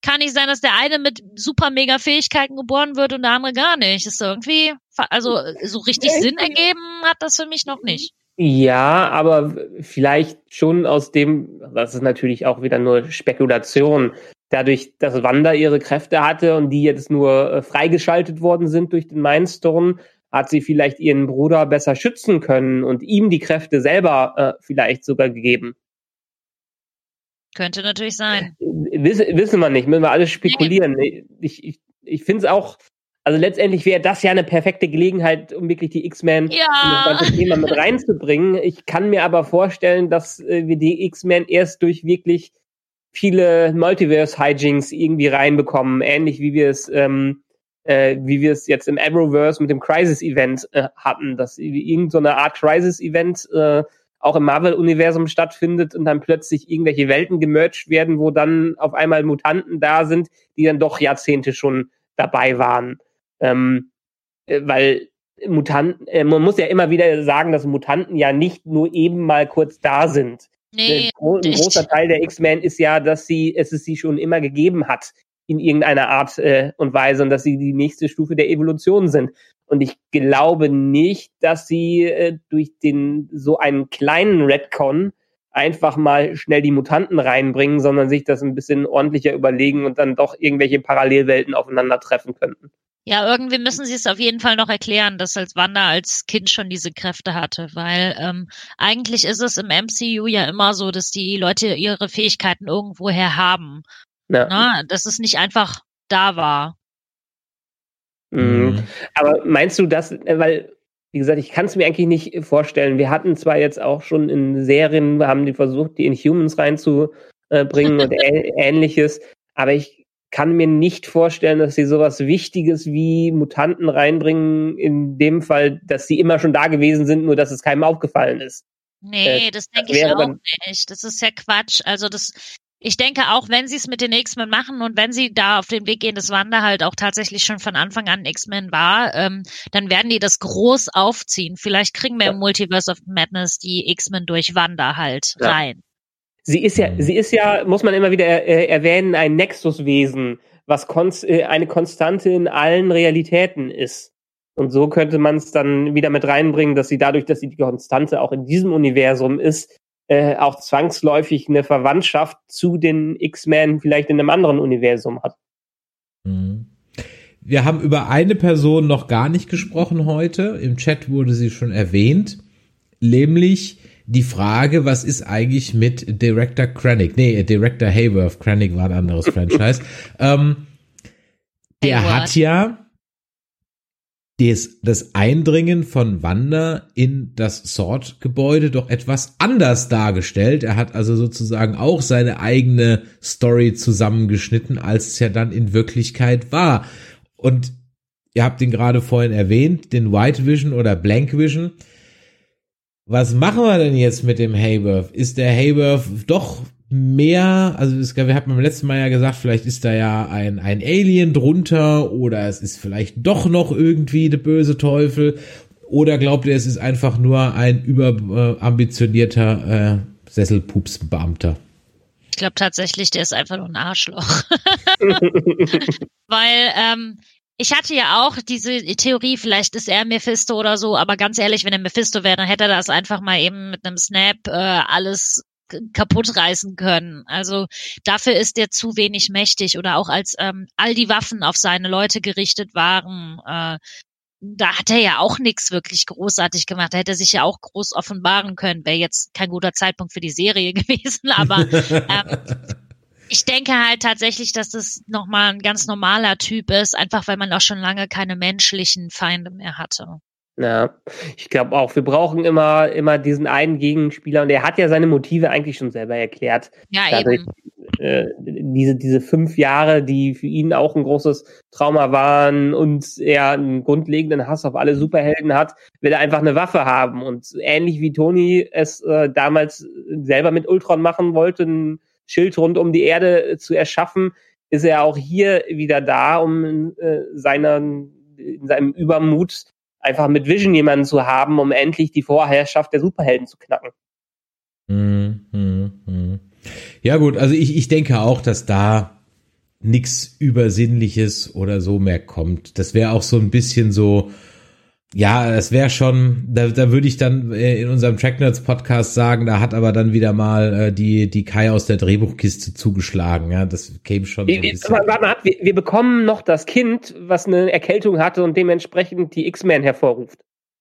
kann nicht sein, dass der eine mit super mega Fähigkeiten geboren wird und der andere gar nicht. Ist irgendwie, also so richtig Sinn ergeben hat das für mich noch nicht. Ja, aber vielleicht schon aus dem, das ist natürlich auch wieder nur Spekulation, dadurch, dass Wanda ihre Kräfte hatte und die jetzt nur äh, freigeschaltet worden sind durch den Mindstorm, hat sie vielleicht ihren Bruder besser schützen können und ihm die Kräfte selber äh, vielleicht sogar gegeben. Könnte natürlich sein. Wiss, wissen wir nicht, müssen wir alles spekulieren. Ich, ich, ich finde es auch, also letztendlich wäre das ja eine perfekte Gelegenheit, um wirklich die X-Men ja. in das ganze Thema mit reinzubringen. Ich kann mir aber vorstellen, dass äh, wir die X-Men erst durch wirklich viele Multiverse-Hijinks irgendwie reinbekommen, ähnlich wie wir es ähm, äh, wie wir es jetzt im Arrowverse mit dem Crisis-Event äh, hatten, dass irgendeine so Art Crisis-Event äh, auch im Marvel-Universum stattfindet und dann plötzlich irgendwelche Welten gemerged werden, wo dann auf einmal Mutanten da sind, die dann doch Jahrzehnte schon dabei waren. Ähm, äh, weil Mutanten, äh, man muss ja immer wieder sagen, dass Mutanten ja nicht nur eben mal kurz da sind. Nee, ein großer Teil der X-Men ist ja, dass sie, es es sie schon immer gegeben hat in irgendeiner Art äh, und Weise und dass sie die nächste Stufe der Evolution sind. Und ich glaube nicht, dass sie äh, durch den so einen kleinen Redcon einfach mal schnell die Mutanten reinbringen, sondern sich das ein bisschen ordentlicher überlegen und dann doch irgendwelche Parallelwelten aufeinandertreffen könnten. Ja, irgendwie müssen sie es auf jeden Fall noch erklären, dass als Wanda als Kind schon diese Kräfte hatte, weil ähm, eigentlich ist es im MCU ja immer so, dass die Leute ihre Fähigkeiten irgendwoher haben. Ja. Na, dass es nicht einfach da war. Mhm. mhm. Aber meinst du das, äh, weil, wie gesagt, ich kann es mir eigentlich nicht vorstellen. Wir hatten zwar jetzt auch schon in Serien, wir haben die versucht, die Inhumans reinzubringen <laughs> und ähnliches, aber ich kann mir nicht vorstellen, dass sie sowas Wichtiges wie Mutanten reinbringen, in dem Fall, dass sie immer schon da gewesen sind, nur dass es keinem aufgefallen ist. Nee, äh, das denke ich auch nicht. Das ist ja Quatsch. Also das, ich denke auch, wenn sie es mit den X-Men machen und wenn sie da auf den Weg gehen, dass Wanda halt auch tatsächlich schon von Anfang an X-Men war, ähm, dann werden die das groß aufziehen. Vielleicht kriegen wir im Multiverse of Madness die X-Men durch Wanda halt ja. rein. Sie ist ja, sie ist ja, muss man immer wieder äh, erwähnen, ein Nexuswesen, was konst äh, eine Konstante in allen Realitäten ist. Und so könnte man es dann wieder mit reinbringen, dass sie dadurch, dass sie die Konstante auch in diesem Universum ist, äh, auch zwangsläufig eine Verwandtschaft zu den X-Men vielleicht in einem anderen Universum hat. Mhm. Wir haben über eine Person noch gar nicht gesprochen heute. Im Chat wurde sie schon erwähnt, nämlich die Frage, was ist eigentlich mit Director Krennic? Nee, Director Hayworth. Krennic war ein anderes <laughs> Franchise. ähm, der Hayward. hat ja das, das Eindringen von Wanda in das Sword-Gebäude doch etwas anders dargestellt. Er hat also sozusagen auch seine eigene Story zusammengeschnitten, als es ja dann in Wirklichkeit war. Und ihr habt ihn gerade vorhin erwähnt, den White Vision oder Blank Vision. Was machen wir denn jetzt mit dem Hayworth? Ist der Hayworth doch mehr, also es, wir hatten beim letzten Mal ja gesagt, vielleicht ist da ja ein, ein Alien drunter oder es ist vielleicht doch noch irgendwie der böse Teufel oder glaubt ihr, es ist einfach nur ein überambitionierter äh, Sesselpupsbeamter? Ich glaube tatsächlich, der ist einfach nur ein Arschloch. <laughs> <laughs> Weil ähm, Ich hatte ja auch diese Theorie, vielleicht ist er Mephisto oder so, aber ganz ehrlich, wenn er Mephisto wäre, dann hätte er das einfach mal eben mit einem Snap äh, alles kaputt reißen können. Also dafür ist er zu wenig mächtig oder auch als ähm, all die Waffen auf seine Leute gerichtet waren, äh, da hat er ja auch nichts wirklich großartig gemacht. Da hätte er sich ja auch groß offenbaren können. Wäre jetzt kein guter Zeitpunkt für die Serie <laughs> gewesen, aber ähm, ich denke halt tatsächlich, dass das nochmal ein ganz normaler Typ ist, einfach weil man auch schon lange keine menschlichen Feinde mehr hatte. Ja, ich glaube auch, wir brauchen immer, immer diesen einen Gegenspieler und er hat ja seine Motive eigentlich schon selber erklärt. Ja, Dadurch, eben. Äh, diese, diese fünf Jahre, die für ihn auch ein großes Trauma waren und er einen grundlegenden Hass auf alle Superhelden hat, will er einfach eine Waffe haben. Und ähnlich wie Tony es äh, damals selber mit Ultron machen wollte, ein Schild rund um die Erde zu erschaffen, ist er auch hier wieder da, um äh, seinen, in seinem Übermut einfach mit Vision jemanden zu haben, um endlich die Vorherrschaft der Superhelden zu knacken. Hm, hm, hm. Ja gut, also ich, ich denke auch, dass da nichts Übersinnliches oder so mehr kommt. Das wäre auch so ein bisschen so, ja, das wäre schon, da, da würde ich dann äh, in unserem Tracknerds Podcast sagen, da hat aber dann wieder mal äh, die, die Kai aus der Drehbuchkiste zugeschlagen. Ja, das käme schon. So. Warte mal, wir, wir bekommen noch das Kind, was eine Erkältung hatte und dementsprechend die X-Men hervorruft.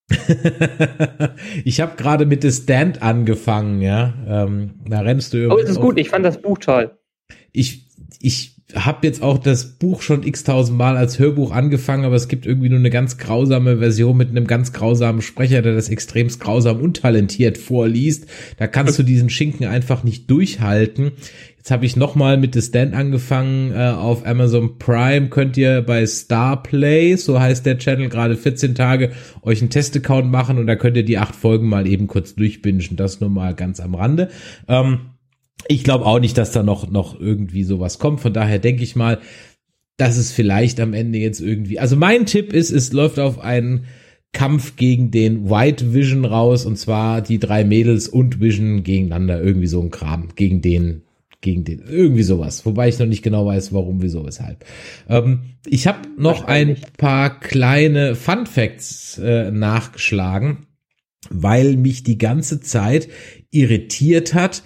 <laughs> ich habe gerade mit The Stand angefangen, ja. Ähm, da rennst du Oh, ist gut, ich fand das Buch toll. Ich, ich habe jetzt auch das Buch schon x-tausend Mal als Hörbuch angefangen, aber es gibt irgendwie nur eine ganz grausame Version mit einem ganz grausamen Sprecher, der das extremst grausam untalentiert vorliest. Da kannst du diesen Schinken einfach nicht durchhalten. Jetzt habe ich nochmal mit The Stand angefangen äh, auf Amazon Prime. Könnt ihr bei Starplay, so heißt der Channel, gerade 14 Tage euch einen Testaccount machen und da könnt ihr die acht Folgen mal eben kurz durchbingen. Das nur mal ganz am Rande. Ähm, ich glaube auch nicht, dass da noch, noch irgendwie sowas kommt. Von daher denke ich mal, dass es vielleicht am Ende jetzt irgendwie. Also mein Tipp ist, es läuft auf einen Kampf gegen den White Vision raus und zwar die drei Mädels und Vision gegeneinander. Irgendwie so ein Kram. Gegen den, gegen den. Irgendwie sowas. Wobei ich noch nicht genau weiß, warum, wieso, weshalb. Ähm, ich habe noch ein paar kleine Fun Facts äh, nachgeschlagen, weil mich die ganze Zeit irritiert hat,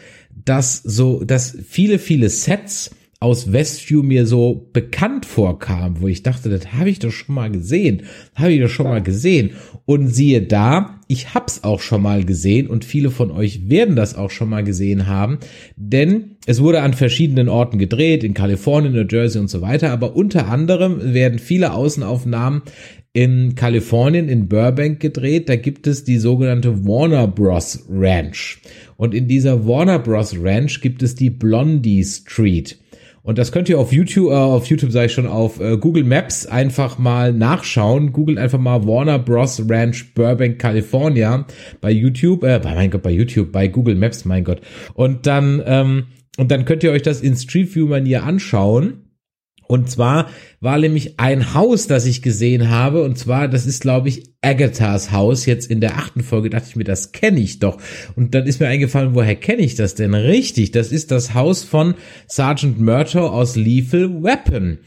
dass so, dass viele, viele Sets aus Westview mir so bekannt vorkamen, wo ich dachte, das habe ich doch schon mal gesehen, habe ich doch schon mal gesehen. Und siehe da, ich hab's auch schon mal gesehen und viele von euch werden das auch schon mal gesehen haben, denn es wurde an verschiedenen Orten gedreht, in Kalifornien, New Jersey und so weiter, aber unter anderem werden viele Außenaufnahmen in Kalifornien, in Burbank gedreht. Da gibt es die sogenannte Warner Bros. Ranch. Und in dieser Warner Bros. Ranch gibt es die Blondie Street. Und das könnt ihr auf YouTube, äh, auf YouTube sage ich schon, auf äh, Google Maps einfach mal nachschauen. Googelt einfach mal Warner Bros. Ranch Burbank, California bei YouTube, äh, mein Gott, bei YouTube, bei Google Maps, mein Gott. Und dann, ähm, und dann könnt ihr euch das in Street View Manier anschauen. Und zwar war nämlich ein Haus, das ich gesehen habe. Und zwar, das ist, glaube ich, Agathas Haus. Jetzt in der achten Folge dachte ich mir, das kenne ich doch. Und dann ist mir eingefallen, woher kenne ich das denn? Richtig, das ist das Haus von Sergeant Murtaugh aus Lethal Weapon.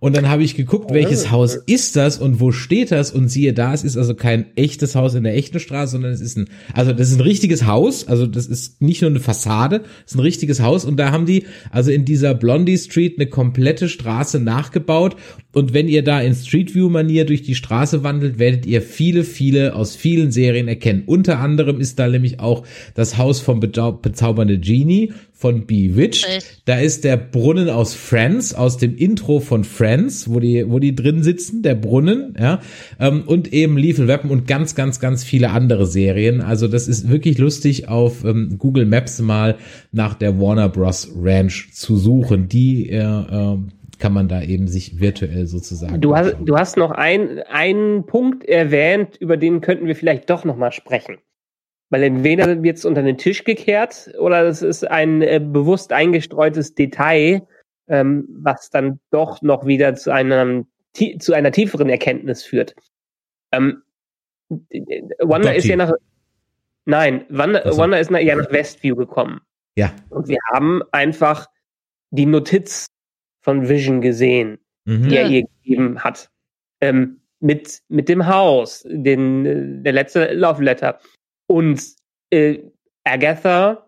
Und dann habe ich geguckt, welches Haus ist das und wo steht das? Und siehe da, es ist also kein echtes Haus in der echten Straße, sondern es ist ein, also das ist ein richtiges Haus, also das ist nicht nur eine Fassade, es ist ein richtiges Haus. Und da haben die also in dieser Blondie Street eine komplette Straße nachgebaut und wenn ihr da in Street View Manier durch die Straße wandelt, werdet ihr viele, viele aus vielen Serien erkennen. Unter anderem ist da nämlich auch das Haus vom bezaubernde Genie von Bewitched. Da ist der Brunnen aus Friends, aus dem Intro von Friends, wo die, wo die drin sitzen, der Brunnen, ja. Ähm, und eben Lethal Weapon und ganz, ganz, ganz viele andere Serien. Also das ist wirklich lustig, auf ähm, Google Maps mal nach der Warner Bros. Ranch zu suchen. Die äh, äh, kann man da eben sich virtuell sozusagen. Du hast, du hast noch ein, einen Punkt erwähnt, über den könnten wir vielleicht doch noch mal sprechen. Weil entweder wird es unter den Tisch gekehrt oder es ist ein äh, bewusst eingestreutes Detail, ähm, was dann doch noch wieder zu einem zu einer tieferen Erkenntnis führt. Ähm, Wanda ist ja nach Nein, Wanda, also. Wanda ist ja nach Westview gekommen. Ja. Und wir haben einfach die Notiz von Vision gesehen, mhm. die er ihr gegeben hat. ähm, mit, mit dem Haus, den, äh, der letzte Love Letter. Und äh, Agatha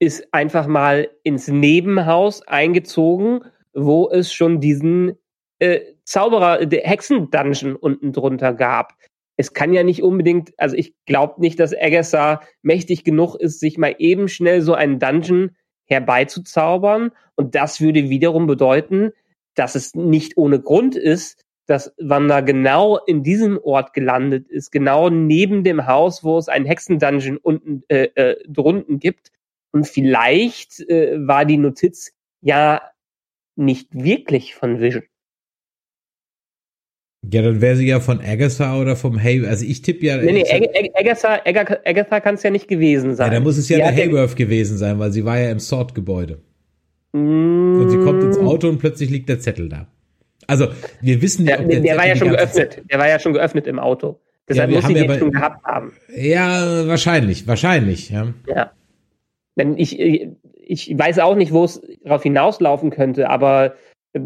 ist einfach mal ins Nebenhaus eingezogen, wo es schon diesen äh, Zauberer, Hexen-Dungeon unten drunter gab. Es kann ja nicht unbedingt, also ich glaube nicht, dass Agatha mächtig genug ist, sich mal eben schnell so einen Dungeon herbeizuzaubern. Und das würde wiederum bedeuten, dass es nicht ohne Grund ist, dass Wanda genau in diesem Ort gelandet ist, genau neben dem Haus, wo es einen Hexendungeon unten äh, äh, drunten gibt. Und vielleicht äh, war die Notiz ja nicht wirklich von Vision. Ja, dann wäre sie ja von Agatha oder vom Hay. Also ich tippe ja. Nee, nee, Ag Agatha, Agatha, Agatha kann es ja nicht gewesen sein. Ja, da muss es ja der Hayworth gewesen sein, weil sie war ja im Sword-Gebäude. Mm. Und sie kommt ins Auto und plötzlich liegt der Zettel da. Also, wir wissen nicht, der, der, der war ja schon geöffnet. Der war ja schon geöffnet im Auto. Deshalb ja, muss sie den ja schon gehabt haben. Ja, wahrscheinlich, wahrscheinlich, ja. Ja. Denn ich, ich weiß auch nicht, wo es darauf hinauslaufen könnte, aber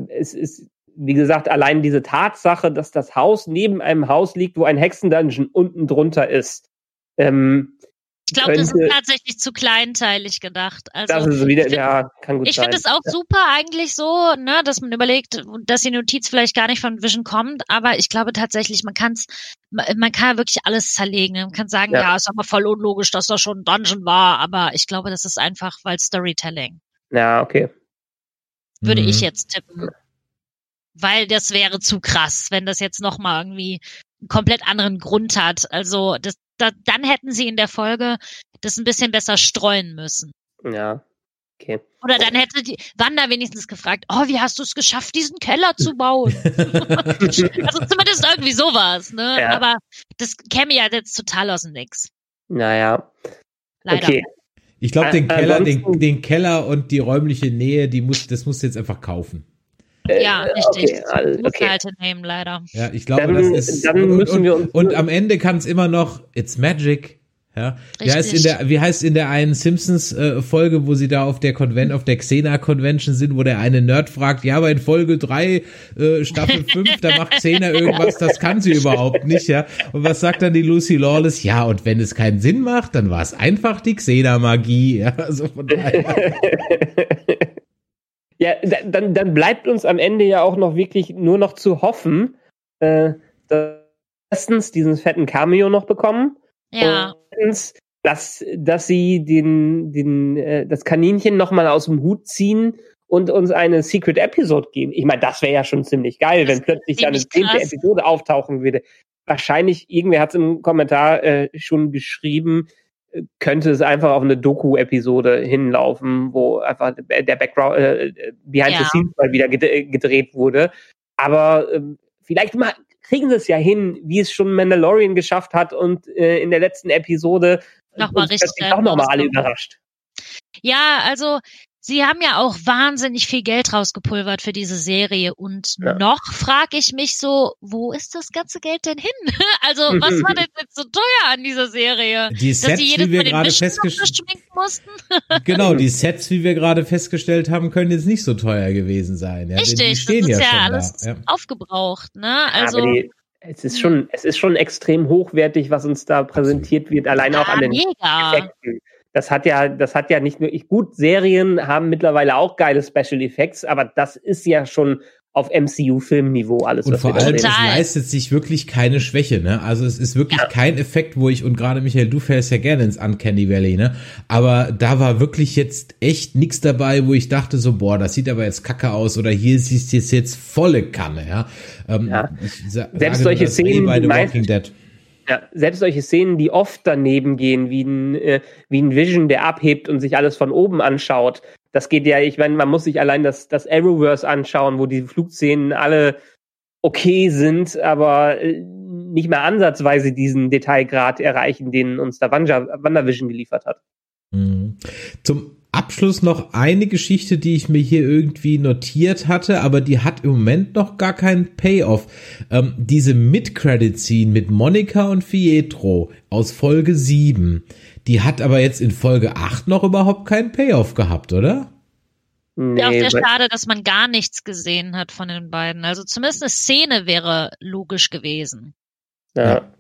es ist, wie gesagt, allein diese Tatsache, dass das Haus neben einem Haus liegt, wo ein Hexendungeon unten drunter ist, ähm, ich glaube, das ist tatsächlich zu kleinteilig gedacht. Also, das ist wieder, find, ja, kann gut Ich finde es auch ja. super eigentlich so, ne, dass man überlegt, dass die Notiz vielleicht gar nicht von Vision kommt, aber ich glaube tatsächlich, man kann es, man kann wirklich alles zerlegen. Man kann sagen, ja, ja ist aber voll unlogisch, dass das schon ein Dungeon war, aber ich glaube, das ist einfach, weil Storytelling. Ja, okay. Würde mhm. ich jetzt tippen. Weil das wäre zu krass, wenn das jetzt nochmal irgendwie einen komplett anderen Grund hat. Also das, da, dann hätten sie in der Folge das ein bisschen besser streuen müssen. Ja. Okay. Oder dann hätte die Wanda wenigstens gefragt, oh, wie hast du es geschafft, diesen Keller zu bauen? <laughs> also zumindest irgendwie sowas, ne? Ja. Aber das käme ja jetzt total aus dem Nix. Naja. Leider. Okay. Ich glaube, den Keller, den, den Keller und die räumliche Nähe, die muss, das musst du jetzt einfach kaufen. Äh, ja, richtig. Okay, also, okay. Halt nehmen, leider. Ja, ich glaube, dann, das ist. Dann und, müssen wir uns und, und am Ende kann es immer noch, it's magic. Ja, wie heißt in der, wie heißt in der einen Simpsons äh, Folge, wo sie da auf der Convent, auf der Xena Convention sind, wo der eine Nerd fragt, ja, aber in Folge drei äh, Staffel <laughs> fünf da macht Xena irgendwas, das kann sie überhaupt nicht, ja. Und was sagt dann die Lucy Lawless? Ja, und wenn es keinen Sinn macht, dann war es einfach die Xena Magie, ja, also von daher. <laughs> Ja, dann, dann bleibt uns am Ende ja auch noch wirklich nur noch zu hoffen, äh, dass erstens diesen fetten Cameo noch bekommen. Ja. Und zweitens, dass, dass sie den, den, äh, das Kaninchen nochmal aus dem Hut ziehen und uns eine Secret Episode geben. Ich meine, das wäre ja schon ziemlich geil, das wenn plötzlich eine zehnte Episode auftauchen würde. Wahrscheinlich, irgendwer hat es im Kommentar äh, schon geschrieben, könnte es einfach auf eine Doku-Episode hinlaufen, wo einfach der Background, äh, Behind ja. the Scenes mal wieder gedreht wurde. Aber äh, vielleicht mal kriegen sie es ja hin, wie es schon Mandalorian geschafft hat und äh, in der letzten Episode nochmal richtig auch nochmal alle überrascht. Ja, also Sie haben ja auch wahnsinnig viel Geld rausgepulvert für diese Serie und ja. noch frage ich mich so, wo ist das ganze Geld denn hin? <laughs> Also was war denn jetzt so teuer an dieser Serie? Die Sets, Dass sie jedes wie wir gerade festgestellt mussten? <laughs> genau, die Sets, wie wir gerade festgestellt haben, können jetzt nicht so teuer gewesen sein. Ja? Richtig, die stehen das ist ja, ja alles da. aufgebraucht. Ne? Also die, es ist schon, es ist schon extrem hochwertig, was uns da präsentiert wird, allein auch an den mega. Effekten das hat ja, das hat ja nicht nur, ich, gut, Serien haben mittlerweile auch geile Special Effects, aber das ist ja schon auf MCU-Filmniveau alles. Und vor allem, es leistet sich wirklich keine Schwäche, ne? Also es ist wirklich ja. kein Effekt, wo ich, und gerade Michael, du fährst ja gerne ins Uncanny Valley, ne? Aber da war wirklich jetzt echt nichts dabei, wo ich dachte so, boah, das sieht aber jetzt kacke aus oder hier siehst du jetzt, jetzt volle Kanne, ja? Ähm, ja. Selbst solche eh Szenen, The Walking Dead. Ja, selbst solche Szenen, die oft daneben gehen, wie ein, äh, wie ein Vision, der abhebt und sich alles von oben anschaut. Das geht ja, ich meine, man muss sich allein das, das Arrowverse anschauen, wo die Flugszenen alle okay sind, aber äh, nicht mehr ansatzweise diesen Detailgrad erreichen, den uns der Wandervision geliefert hat. Mhm. Zum Abschluss noch eine Geschichte, die ich mir hier irgendwie notiert hatte, aber die hat im Moment noch gar keinen Payoff. Ähm, diese Mid-Credit-Scene mit Monika und Pietro aus Folge 7, die hat aber jetzt in Folge 8 noch überhaupt keinen Payoff gehabt, oder? Nee, Ja, auch sehr schade, dass man gar nichts gesehen hat von den beiden. Also zumindest eine Szene wäre logisch gewesen. ja.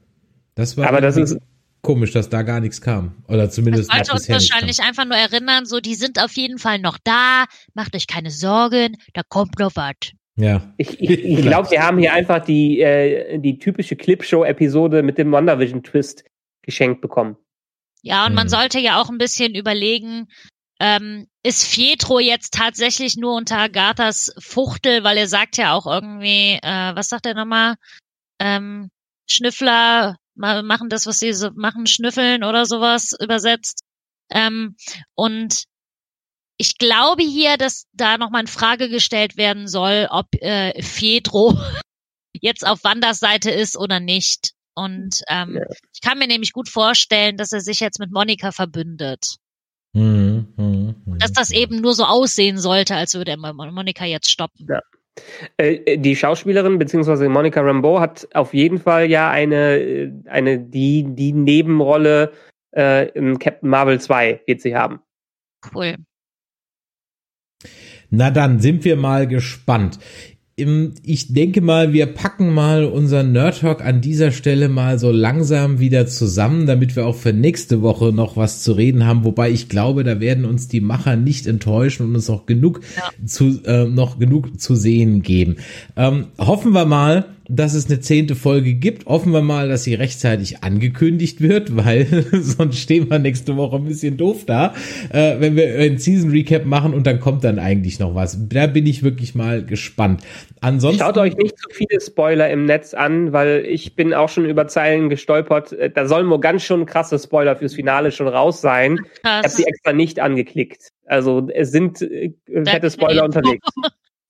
Das war Aber das ist- komisch, dass da gar nichts kam. Oder zumindest wollte noch uns wahrscheinlich einfach nur erinnern, so, die sind auf jeden Fall noch da, macht euch keine Sorgen, da kommt noch was. Ja. Ich, ich, ich glaube, wir haben hier einfach die, äh, die typische Clipshow-Episode mit dem WandaVision-Twist geschenkt bekommen. Ja, und man Hm. sollte ja auch ein bisschen überlegen, ähm, ist Fietro jetzt tatsächlich nur unter Agathas Fuchtel, weil er sagt ja auch irgendwie, äh, was sagt er nochmal? Ähm, Schnüffler machen das, was sie so machen, schnüffeln oder sowas übersetzt. Ähm, und ich glaube hier, dass da nochmal in Frage gestellt werden soll, ob äh, Fietro <laughs> jetzt auf Wanders Seite ist oder nicht. Und ähm, Ja. ich kann mir nämlich gut vorstellen, dass er sich jetzt mit Monika verbündet. Mhm, mhm, mhm. Dass das eben nur so aussehen sollte, als würde er Mon- Monika jetzt stoppen. Ja. Äh, die Schauspielerin beziehungsweise Monica Rambeau hat auf jeden Fall ja eine, äh, eine die, die Nebenrolle äh, in Captain Marvel 2 wird sie haben. Cool. Na dann sind wir mal gespannt. Ich denke mal, wir packen mal unseren Nerd Talk an dieser Stelle mal so langsam wieder zusammen, damit wir auch für nächste Woche noch was zu reden haben. Wobei ich glaube, da werden uns die Macher nicht enttäuschen und uns auch genug Ja. zu äh, noch genug zu sehen geben. Ähm, hoffen wir mal, dass es eine zehnte Folge gibt. Hoffen wir mal, dass sie rechtzeitig angekündigt wird, <laughs> weil sonst stehen wir nächste Woche ein bisschen doof da, äh, wenn wir ein Season Recap machen und dann kommt dann eigentlich noch was. Da bin ich wirklich mal gespannt. Ansonsten Schaut euch nicht zu viele Spoiler im Netz an, weil ich bin auch schon über Zeilen gestolpert. Äh, Da sollen wohl ganz schon krasse Spoiler fürs Finale schon raus sein. Ich habe Krass. sie extra nicht angeklickt. Also es sind äh, fette Spoiler <laughs> unterwegs.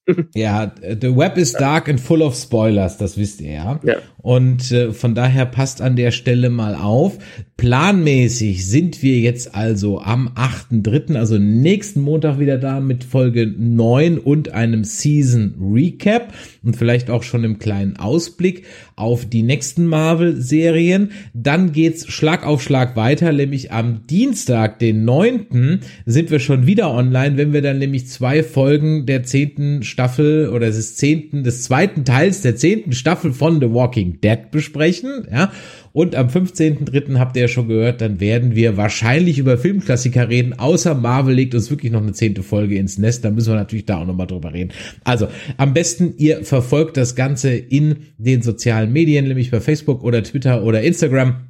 <laughs> Ja, the web is dark and full of spoilers, das wisst ihr ja. Ja. Und äh, von daher passt an der Stelle mal auf. Planmäßig sind wir jetzt also am 8.3., also nächsten Montag wieder da mit Folge 9 und einem Season Recap und vielleicht auch schon im kleinen Ausblick auf die nächsten Marvel-Serien. Dann geht's Schlag auf Schlag weiter, nämlich am Dienstag, den 9. sind wir schon wieder online, wenn wir dann nämlich zwei Folgen der zehnten Staffel oder des zehnten, des zweiten Teils der zehnten Staffel von The Walking Dead besprechen, ja. Und am 15.3. habt ihr ja schon gehört, dann werden wir wahrscheinlich über Filmklassiker reden, außer Marvel legt uns wirklich noch eine zehnte Folge ins Nest, da müssen wir natürlich da auch nochmal drüber reden. Also, am besten ihr verfolgt das Ganze in den sozialen Medien, nämlich bei Facebook oder Twitter oder Instagram.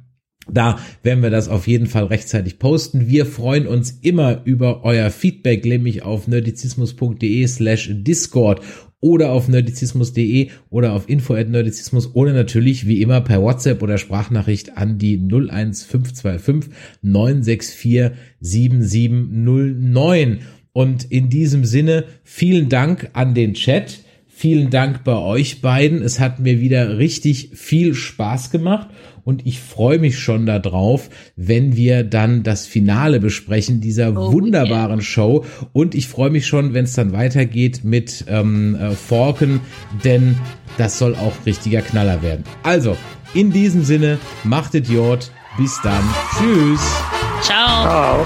Da werden wir das auf jeden Fall rechtzeitig posten. Wir freuen uns immer über euer Feedback, nämlich auf nerdizismus.de slash Discord oder auf nerdizismus.de oder auf info@nerdizismus oder natürlich wie immer per WhatsApp oder Sprachnachricht an die 01525 964 7709. Und in diesem Sinne vielen Dank an den Chat. Vielen Dank bei euch beiden. Es hat mir wieder richtig viel Spaß gemacht und ich freue mich schon darauf, wenn wir dann das Finale besprechen dieser Oh, wunderbaren Show. Und ich freue mich schon, wenn es dann weitergeht mit ähm, äh, Falcon, denn das soll auch richtiger Knaller werden. Also, in diesem Sinne, macht Idiot. Bis dann. Tschüss. Ciao. Ciao.